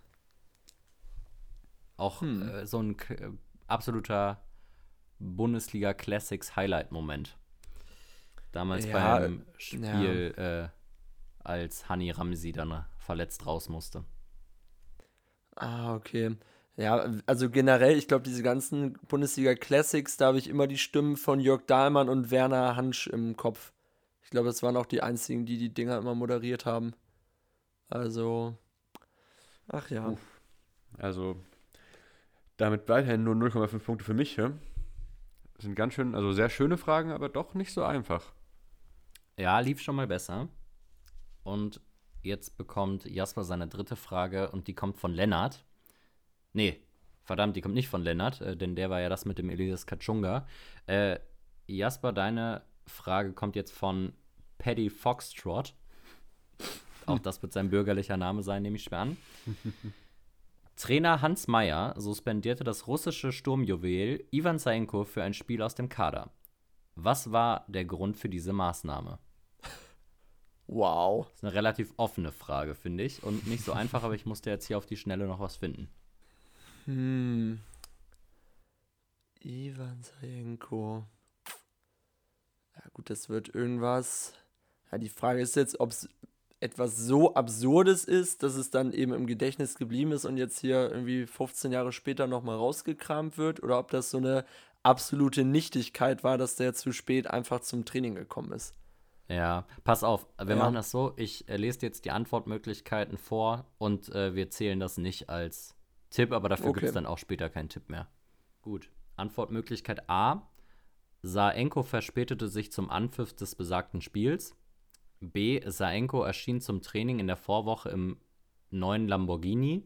B: Auch
D: Hm.
B: äh, so ein absoluter Bundesliga Classics Highlight-Moment. Damals
D: Ja,
B: beim Spiel, äh, als Hani Ramsi dann äh, verletzt raus musste.
D: Ah, okay. Ja, also generell, ich glaube, diese ganzen Bundesliga Classics, da habe ich immer die Stimmen von Jörg Dahlmann und Werner Hansch im Kopf. Ich glaube, das waren auch die einzigen, die die Dinger immer moderiert haben. Also, ach ja.
C: Also damit weiterhin nur 0,5 Punkte für mich. Ja? Das sind ganz schön, also sehr schöne Fragen, aber doch nicht so einfach.
B: Ja, lief schon mal besser. Und jetzt bekommt Jasper seine dritte Frage und die kommt von Lennart. Nee, verdammt, die kommt nicht von Lennart, äh, denn der war ja das mit dem Elias Kachunga. Äh, Jasper, deine Frage kommt jetzt von Paddy Foxtrot. Auch das wird sein bürgerlicher Name sein, nehme ich schwer an. Trainer Hans Meyer suspendierte das russische Sturmjuwel Ivan Saenko für ein Spiel aus dem Kader. Was war der Grund für diese Maßnahme?
D: Wow.
B: Das ist eine relativ offene Frage, finde ich. Und nicht so einfach, aber ich musste jetzt hier auf die Schnelle noch was finden.
D: Hm. Ivan Sajenko. Ja, gut, das wird irgendwas. Ja, die Frage ist jetzt, ob es etwas so Absurdes ist, dass es dann eben im Gedächtnis geblieben ist und jetzt hier irgendwie 15 Jahre später nochmal rausgekramt wird, oder ob das so eine absolute Nichtigkeit war, dass der zu spät einfach zum Training gekommen ist.
B: Ja, pass auf, wir
D: Ja.
B: machen das so. Ich äh, lese dir jetzt die Antwortmöglichkeiten vor und äh, wir zählen das nicht als Tipp, aber dafür gibt
D: Okay.
B: es dann auch später keinen Tipp mehr. Gut. Antwortmöglichkeit A. Saenko verspätete sich zum Anpfiff des besagten Spiels. B. Saenko erschien zum Training in der Vorwoche im neuen Lamborghini.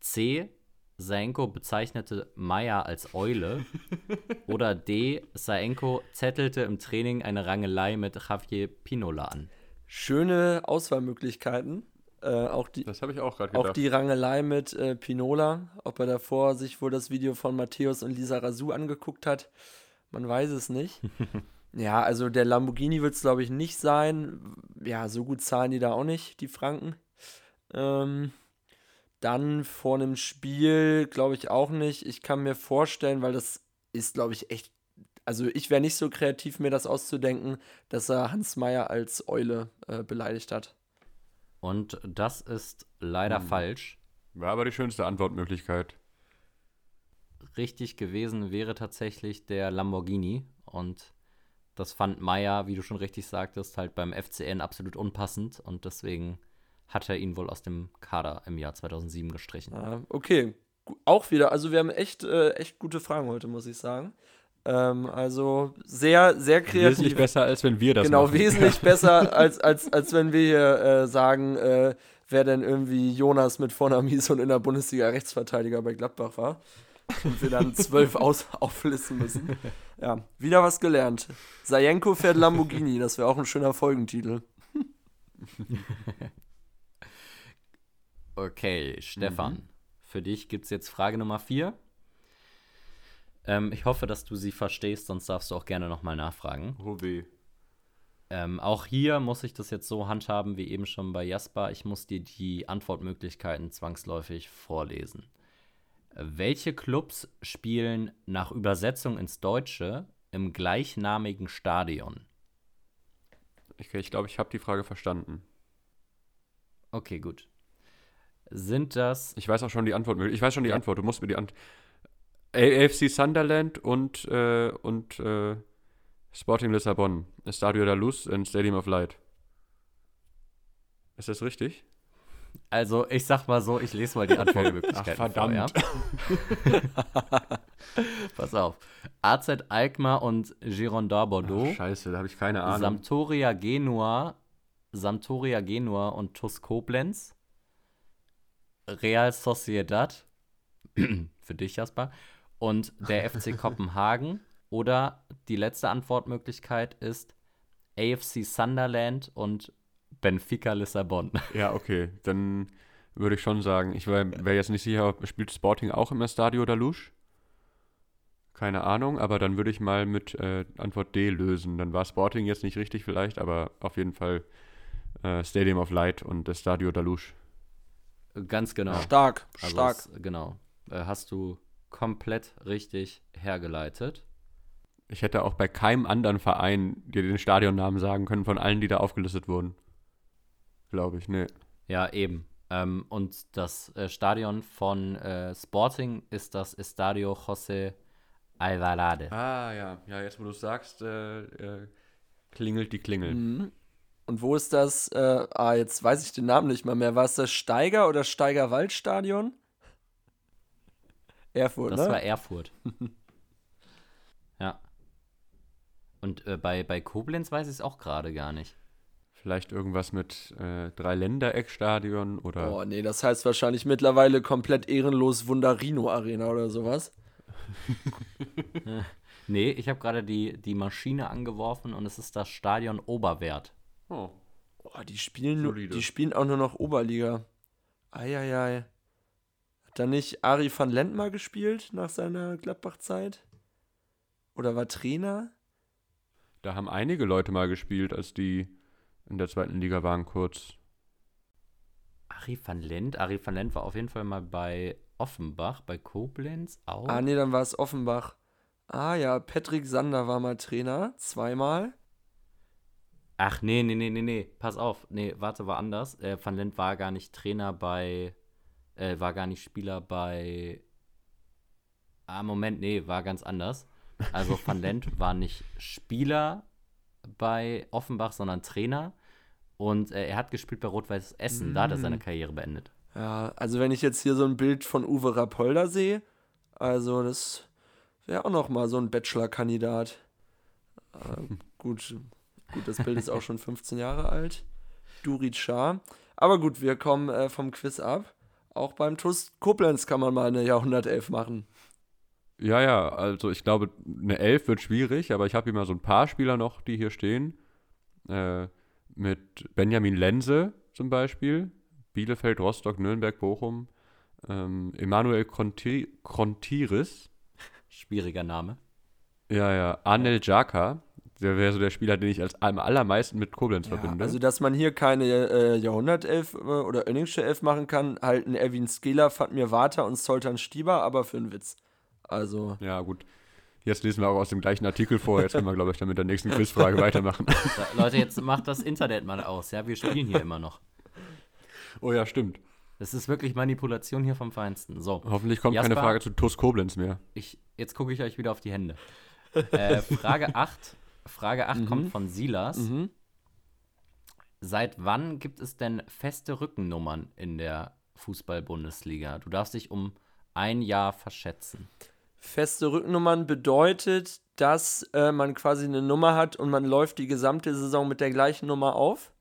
B: C. Saenko bezeichnete Meyer als Eule. Oder D. Saenko zettelte im Training eine Rangelei mit Javier Pinola an.
D: Schöne Auswahlmöglichkeiten. Äh, auch die,
C: Das habe ich auch gerade gedacht.
D: Auch die Rangelei mit äh, Pinola, ob er davor sich wohl das Video von Matthäus und Lisa Razou angeguckt hat, man weiß es nicht. ja, also der Lamborghini wird es, glaube ich, nicht sein. Ja, so gut zahlen die da auch nicht, die Franken. Ähm, dann vor einem Spiel, glaube ich, auch nicht. Ich kann mir vorstellen, weil das ist, glaube ich, echt. Also ich wäre nicht so kreativ, mir das auszudenken, dass er Hans Meyer als Eule äh, beleidigt hat.
B: Und das ist leider
C: Hm.
B: falsch.
C: War aber die schönste Antwortmöglichkeit.
B: Richtig gewesen wäre tatsächlich der Lamborghini. Und das fand Meyer, wie du schon richtig sagtest, halt beim FCN absolut unpassend. Und deswegen hat er ihn wohl aus dem Kader im Jahr 2007 gestrichen.
D: Ja, okay. Auch wieder, also wir haben echt, äh, echt gute Fragen heute, muss ich sagen. Ähm, also sehr, sehr kreativ.
C: Wesentlich besser, als wenn wir das
D: genau,
C: machen.
D: wesentlich besser, als, als, als wenn wir hier äh, sagen, äh, wer denn irgendwie Jonas mit Vornamen hieß und in der Bundesliga Rechtsverteidiger bei Gladbach war. Und wir dann zwölf aus auflisten müssen. Ja, wieder was gelernt. Sajenko fährt Lamborghini, das wäre auch ein schöner Folgentitel.
B: Okay, Stefan,
C: Mhm.
B: für dich gibt es jetzt Frage Nummer 4. Ähm, ich hoffe, dass du sie verstehst, sonst darfst du auch gerne nochmal nachfragen.
C: Oh weh.
B: Ähm, auch hier muss ich das jetzt so handhaben wie eben schon bei Jasper. Ich muss dir die Antwortmöglichkeiten zwangsläufig vorlesen. Welche Clubs spielen nach Übersetzung ins Deutsche im gleichnamigen Stadion?
C: Okay, ich glaube, ich habe die Frage verstanden.
B: Okay, gut. Sind das
C: Ich weiß auch schon die Antwort. Ich weiß schon die
B: Ja.
C: Antwort. Du musst mir die Antwort. AFC Sunderland und, äh, und äh, Sporting Lissabon. Estadio da Luz und Stadium of Light. Ist das richtig?
B: Also, ich sag mal so, ich lese mal die Antwortmöglichkeiten
C: Ach, verdammt.
B: Vor, ja? Pass auf. AZ Alkmaar und Girondin Bordeaux.
C: Ach, scheiße, da habe ich keine Ahnung.
B: Sampdoria Genua, Sampdoria Genua und TuS Koblenz, Real Sociedad, für dich Jasper, und der FC Kopenhagen. Oder die letzte Antwortmöglichkeit ist AFC Sunderland und Benfica Lissabon.
C: Ja, okay. Dann würde ich schon sagen, ich wäre wär jetzt nicht sicher, ob spielt Sporting auch im Estadio da Luz? Keine Ahnung, aber dann würde ich mal mit äh, Antwort D lösen. Dann war Sporting jetzt nicht richtig vielleicht, aber auf jeden Fall äh, Stadium of Light und Estadio da Luz.
B: Ganz genau.
D: Stark,
B: Also
D: stark.
B: es- genau. Äh, hast du komplett richtig hergeleitet.
C: Ich hätte auch bei keinem anderen Verein dir den Stadionnamen sagen können von allen, die da aufgelistet wurden. Glaube ich, ne.
B: Ja, eben. Ähm, und das äh, Stadion von äh, Sporting ist das Estadio José Alvarade.
C: Ah, ja. Ja, jetzt wo du es sagst, äh, äh, klingelt die Klingel.
D: Mhm. Und wo ist das? Äh, ah, jetzt weiß ich den Namen nicht mal mehr. War es das Steiger oder Steigerwaldstadion? Erfurt,
B: Das
D: ne?
B: war Erfurt. ja. Und äh, bei, bei Koblenz weiß ich es auch gerade gar nicht.
C: Vielleicht irgendwas mit äh, Dreiländereckstadion oder.
D: Oh, nee, das heißt wahrscheinlich mittlerweile komplett ehrenlos Wundarino Arena oder sowas.
B: Nee, ich habe gerade die, die Maschine angeworfen und es ist das Stadion Oberwert.
C: Oh.
D: Boah, die spielen,
C: Solide.
D: die spielen auch nur noch Oberliga. Eieiei. Hat da nicht Ari van Lent mal gespielt nach seiner Gladbach-Zeit? Oder war Trainer?
C: Da haben einige Leute mal gespielt, als die in der zweiten Liga waren, kurz.
B: Ari van Lent. Ari van Lent war auf jeden Fall mal bei Offenbach, bei Koblenz auch.
D: Ah, nee, dann war es Offenbach. Ah ja, Patrick Sander war mal Trainer, zweimal.
B: Ach, nee, nee, nee, nee, nee. Pass auf. Nee, warte, war anders. Äh, Van Lent war gar nicht Trainer bei. Äh, war gar nicht Spieler bei. Ah, Moment, nee, war ganz anders. Also Van Lent war nicht Spieler bei Offenbach, sondern Trainer. Und äh, er hat gespielt bei Rot-Weiß Essen. Da hat er seine Karriere beendet.
D: Ja, also wenn ich jetzt hier so ein Bild von Uwe Rapolda sehe, also das wäre auch noch mal so ein Bachelor-Kandidat. Äh, gut, gut, das Bild ist auch schon 15 Jahre alt. Durit Shah. Aber gut, wir kommen äh, vom Quiz ab. Auch beim TuS Koblenz kann man mal eine Jahrhundertelf machen.
C: Ja, ja, also ich glaube, eine Elf wird schwierig, aber ich habe hier mal so ein paar Spieler noch, die hier stehen. Äh, mit Benjamin Lense zum Beispiel, Bielefeld, Rostock, Nürnberg, Bochum, ähm, Emanuel Conti Contiris,
B: Schwieriger Name.
C: ja, ja, Anel Jaka, der wäre so der Spieler, den ich als am allermeisten mit Koblenz
D: Ja,
C: verbinde.
D: also, dass man hier keine äh, Jahrhundertelf äh, oder Önningsche Elf machen kann, halten Erwin Skela, Fatmir Vata und Soltan Stieber, aber für einen Witz. Also,
C: ja, gut. Jetzt lesen wir auch aus dem gleichen Artikel vor. Jetzt können wir, glaube ich, dann mit der nächsten Quizfrage weitermachen.
B: Leute, jetzt macht das Internet mal aus. Ja, wir spielen hier immer noch.
C: Oh ja, stimmt.
B: Das ist wirklich Manipulation hier vom Feinsten. So.
C: Hoffentlich kommt keine
B: Jasper?
C: Frage zu TuS Koblenz mehr.
B: Ich, jetzt gucke ich euch wieder auf die Hände. Äh, Frage 8. Frage 8 kommt von Silas.
D: mhm.
B: Seit wann gibt es denn feste Rückennummern in der Fußball-Bundesliga? Du darfst dich um ein Jahr verschätzen.
D: feste Rückennummern bedeutet, dass äh, man quasi eine Nummer hat und man läuft die gesamte Saison mit der gleichen Nummer auf.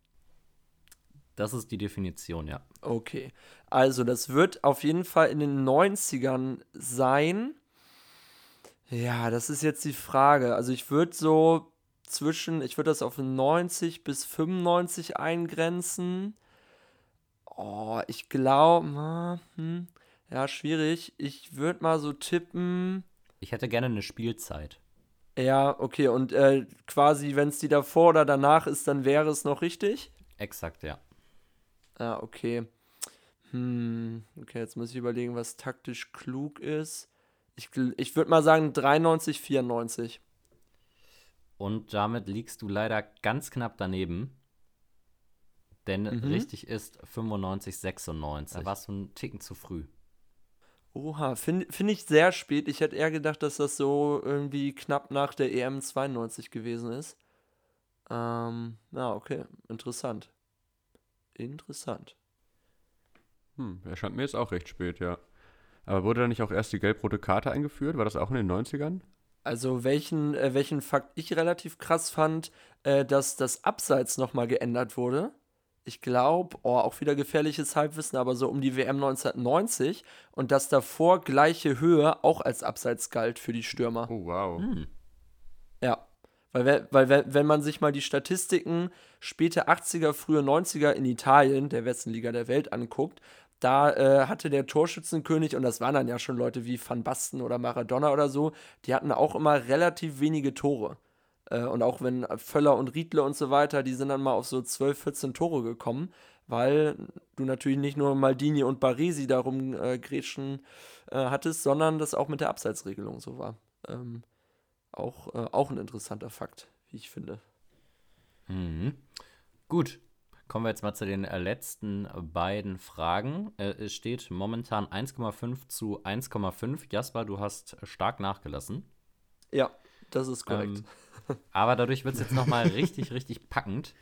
B: Das ist die Definition, ja.
D: Okay. Also, das wird auf jeden Fall in den 90ern sein. Ja, das ist jetzt die Frage. Also, ich würde so zwischen, ich würde das auf 90 bis 95 eingrenzen. Oh, ich glaube, hm, ja, schwierig. Ich würde mal so tippen.
B: Ich hätte gerne eine Spielzeit.
D: Ja, okay, und äh, quasi, wenn es die davor oder danach ist, dann wäre es noch richtig?
B: Exakt, ja.
D: Ah, okay. Hm, okay, jetzt muss ich überlegen, was taktisch klug ist. Ich, ich würde mal sagen 93, 94.
B: Und damit liegst du leider ganz knapp daneben. Denn richtig ist 95, 96. Da warst du einen Ticken zu früh.
D: Oha, finde find ich sehr spät. Ich hätte eher gedacht, dass das so irgendwie knapp nach der EM 92 gewesen ist. Ähm, ja, okay, interessant. Interessant.
C: Hm, erscheint mir jetzt auch recht spät, ja. Aber wurde da nicht auch erst die gelb-rote Karte eingeführt? War das auch in den 90ern?
D: Also welchen, äh, welchen Fakt ich relativ krass fand, äh, dass das Abseits nochmal geändert wurde. Ich glaube, oh, auch wieder gefährliches Halbwissen, aber so um die WM 1990 und dass davor gleiche Höhe auch als Abseits galt für die Stürmer.
C: Oh, wow.
D: Ja. Weil, we- weil we- wenn man sich mal die Statistiken späte 80er, frühe 90er in Italien, der besten Liga der Welt, anguckt, da äh, hatte der Torschützenkönig, und das waren dann ja schon Leute wie Van Basten oder Maradona oder so, die hatten auch immer relativ wenige Tore. Äh, und auch wenn Völler und Riedle und so weiter, die sind dann mal auf so 12, 14 Tore gekommen, weil du natürlich nicht nur Maldini und Baresi darum äh, grätschen äh, hattest, sondern das auch mit der Abseitsregelung so war. Ähm, auch, äh, auch ein interessanter Fakt, wie ich finde.
B: Mhm. Gut. Kommen wir jetzt mal zu den äh, letzten beiden Fragen. Äh, es steht momentan 1,5 zu 1,5. Jasper, du hast stark nachgelassen.
D: Ja, das ist korrekt.
B: Ähm, aber dadurch wird es jetzt nochmal richtig, richtig packend.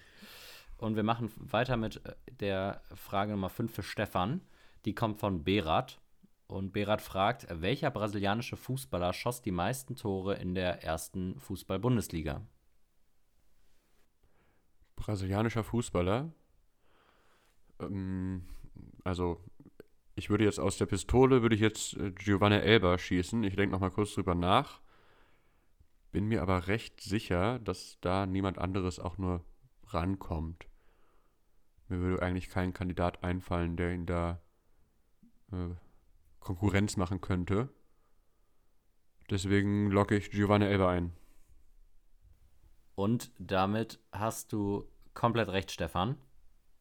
B: Und wir machen weiter mit äh, der Frage Nummer 5 für Stefan. Die kommt von Berat. Und Berat fragt, welcher brasilianische Fußballer schoss die meisten Tore in der ersten Fußball-Bundesliga?
C: Brasilianischer Fußballer. Ähm, also, ich würde jetzt aus der Pistole, würde ich jetzt äh, Giovanni Elba schießen. Ich denke nochmal kurz drüber nach. Bin mir aber recht sicher, dass da niemand anderes auch nur rankommt. Mir würde eigentlich kein Kandidat einfallen, der ihn da äh, Konkurrenz machen könnte. Deswegen locke ich Giovanni Elber ein.
B: Und damit hast du komplett recht, Stefan.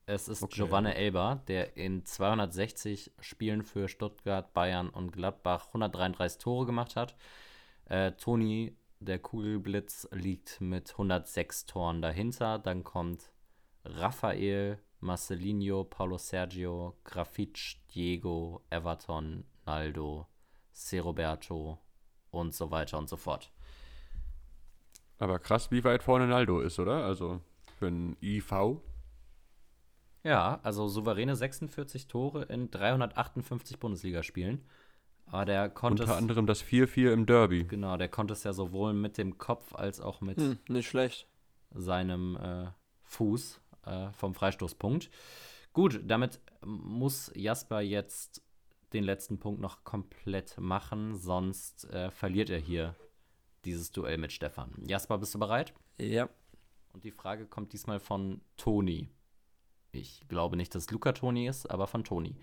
B: Es ist
C: Okay.
B: Giovanni Elber, der in 260 Spielen für Stuttgart, Bayern und Gladbach 133 Tore gemacht hat. Äh, Toni, der Kugelblitz, liegt mit 106 Toren dahinter. Dann kommt Rafael, Marcelinho, Paulo Sergio, Grafitsch, Diego, Everton, Naldo, C. Roberto und so weiter und so fort.
C: Aber krass, wie weit vorne Naldo ist, oder? Also für ein IV.
B: Ja, also souveräne 46 Tore in 358 Bundesligaspielen. Aber der konnte
C: Unter
B: es,
C: anderem das 4-4 im Derby.
B: genau, der konnte es ja sowohl mit dem Kopf als auch mit
D: Hm, nicht schlecht.
B: seinem äh, Fuß äh, vom Freistoßpunkt. Gut, damit muss Jasper jetzt den letzten Punkt noch komplett machen, sonst äh, verliert er hier dieses Duell mit Stefan. Jasper, bist du bereit?
D: Ja.
B: Und die Frage kommt diesmal von Toni. Ich glaube nicht, dass es Luca Toni ist, aber von Toni.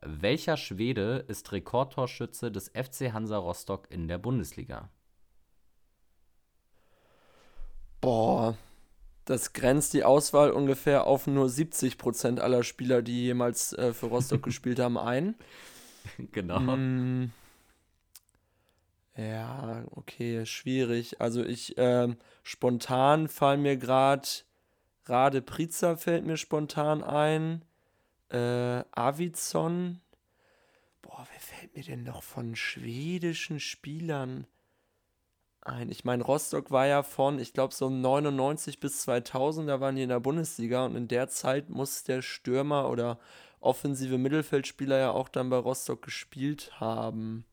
B: Welcher Schwede ist Rekordtorschütze des FC Hansa Rostock in der Bundesliga?
D: Boah, das grenzt die Auswahl ungefähr auf nur 70% aller Spieler, die jemals äh, für Rostock gespielt haben, ein.
B: genau.
D: Mm, ja, okay, schwierig. Also ich, ähm, spontan fallen mir gerade Rade Priza fällt mir spontan ein. Äh, Avizon. Boah, wer fällt mir denn noch von schwedischen Spielern ein? Ich meine, Rostock war ja von, ich glaube, so 99 bis 2000, da waren die in der Bundesliga und in der Zeit muss der Stürmer oder offensive Mittelfeldspieler ja auch dann bei Rostock gespielt haben.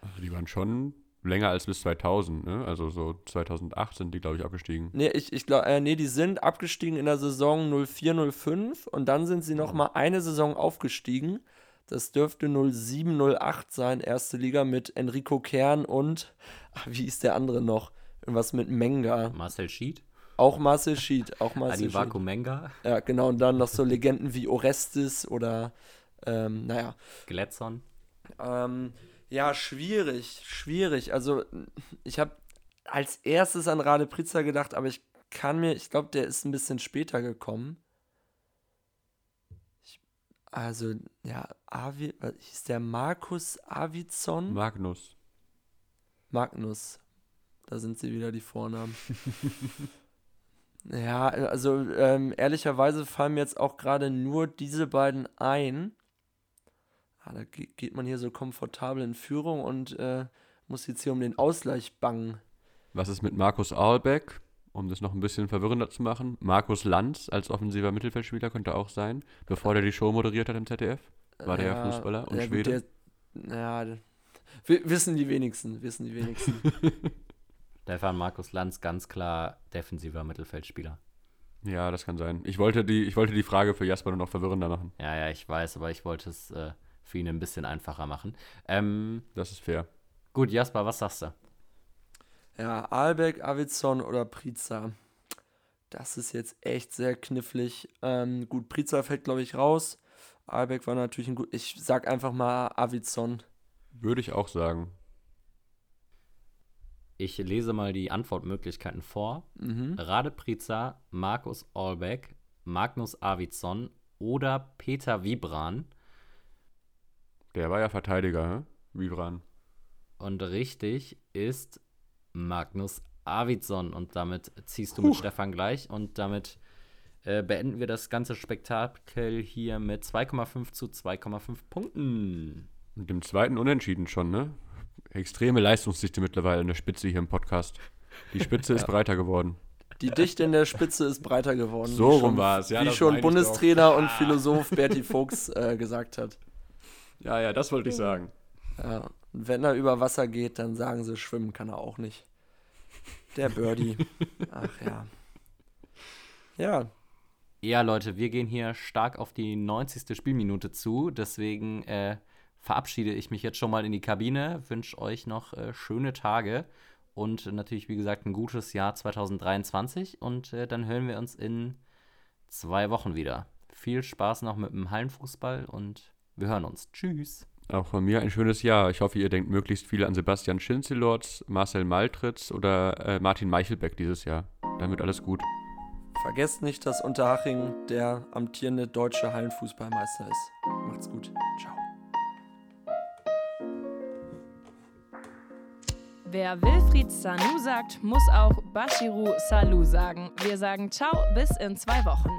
C: Also die waren schon länger als bis 2000, ne? Also so 2008 sind die, glaube ich, abgestiegen.
D: Nee, ich, ich glaube, äh, nee, die sind abgestiegen in der Saison 04, 05 und dann sind sie noch mal eine Saison aufgestiegen. Das dürfte 07, 08 sein, erste Liga mit Enrico Kern und, ach, wie ist der andere noch? Irgendwas mit Menga.
B: Marcel Schied,
D: Auch Marcel Schied, auch Marcel
B: Adi
D: Schied.
B: Menga,
D: Ja, genau, und dann noch so Legenden wie Orestes oder, ähm, naja,
B: Gletson.
D: Ähm, ja, schwierig, schwierig. Also, ich habe als erstes an Rade Priza gedacht, aber ich kann mir, ich glaube, der ist ein bisschen später gekommen. Ich, also, ja, Avi, was hieß der Markus Avizon?
C: Magnus.
D: Magnus. Da sind sie wieder, die Vornamen. ja, also ähm, ehrlicherweise fallen mir jetzt auch gerade nur diese beiden ein. Ah, da ge- geht man hier so komfortabel in Führung und äh, muss jetzt hier um den Ausgleich bangen.
C: Was ist mit Markus Ahlbeck? Um das noch ein bisschen verwirrender zu machen. Markus Lanz als offensiver Mittelfeldspieler könnte auch sein, bevor der die Show moderiert hat im ZDF. War der ja Fußballer und
D: ja, gut,
C: Schwede?
D: Der, ja, der- wi- wissen die wenigsten, wissen die wenigsten.
B: Stefan Markus Lanz, ganz klar defensiver Mittelfeldspieler.
C: Ja, das kann sein. Ich wollte die, ich wollte die Frage für Jasper nur noch verwirrender machen.
B: Ja, ja, ich weiß, aber ich wollte es äh, für ihn ein bisschen einfacher machen. Ähm,
C: Das ist fair.
B: gut, Jasper, was sagst du?
D: Ja, Albeck, Avizon oder Priza. Das ist jetzt echt sehr knifflig. Ähm, gut, Priza fällt, glaube ich, raus. Albeck war natürlich ein gut. Ich sag einfach mal Avizon.
C: Würde ich auch sagen.
B: Ich lese mal die Antwortmöglichkeiten vor.
D: Mhm.
B: Rade Priza, Markus Albeck, Magnus Arvidsson oder Peter Wibran.
C: Der war ja Verteidiger, hä? Vibran.
B: Und richtig ist Magnus Arvidsson. Und damit ziehst du mit Stefan gleich. Und damit äh, beenden wir das ganze Spektakel hier mit 2,5 zu 2,5 Punkten.
C: Mit dem zweiten Unentschieden schon, ne? Extreme Leistungsdichte mittlerweile in der Spitze hier im Podcast. Die Spitze ist breiter geworden.
D: Die Dichte in der Spitze ist breiter geworden.
C: So
D: wie
C: rum
D: schon-
C: war's, ja,
D: Wie
C: das
D: schon Bundestrainer und Philosoph Berti Fuchs äh, gesagt hat.
C: Ja, ja, das wollte ich sagen.
D: Ja, und wenn er über Wasser geht, dann sagen sie, schwimmen kann er auch nicht. Der Birdie. Ach ja. Ja,
B: Ja, Leute, wir gehen hier stark auf die 90. Spielminute zu. Deswegen äh, verabschiede ich mich jetzt schon mal in die Kabine. Wünsche euch noch äh, schöne Tage und natürlich, wie gesagt, ein gutes Jahr 2023. Und äh, dann hören wir uns in zwei Wochen wieder. Viel Spaß noch mit dem Hallenfußball und wir hören uns. Tschüss.
C: Auch von mir ein schönes Jahr. Ich hoffe, ihr denkt möglichst viel an Sebastian Schinzelorz, Marcel Maltritz oder äh, Martin Meichelbeck dieses Jahr. Wird alles gut.
D: Vergesst nicht, dass Unterhaching der amtierende deutsche Hallenfußballmeister ist. Macht's gut. Ciao.
A: Wer Wilfried Sanu sagt, muss auch Bashiru Salou sagen. Wir sagen ciao, bis in zwei Wochen.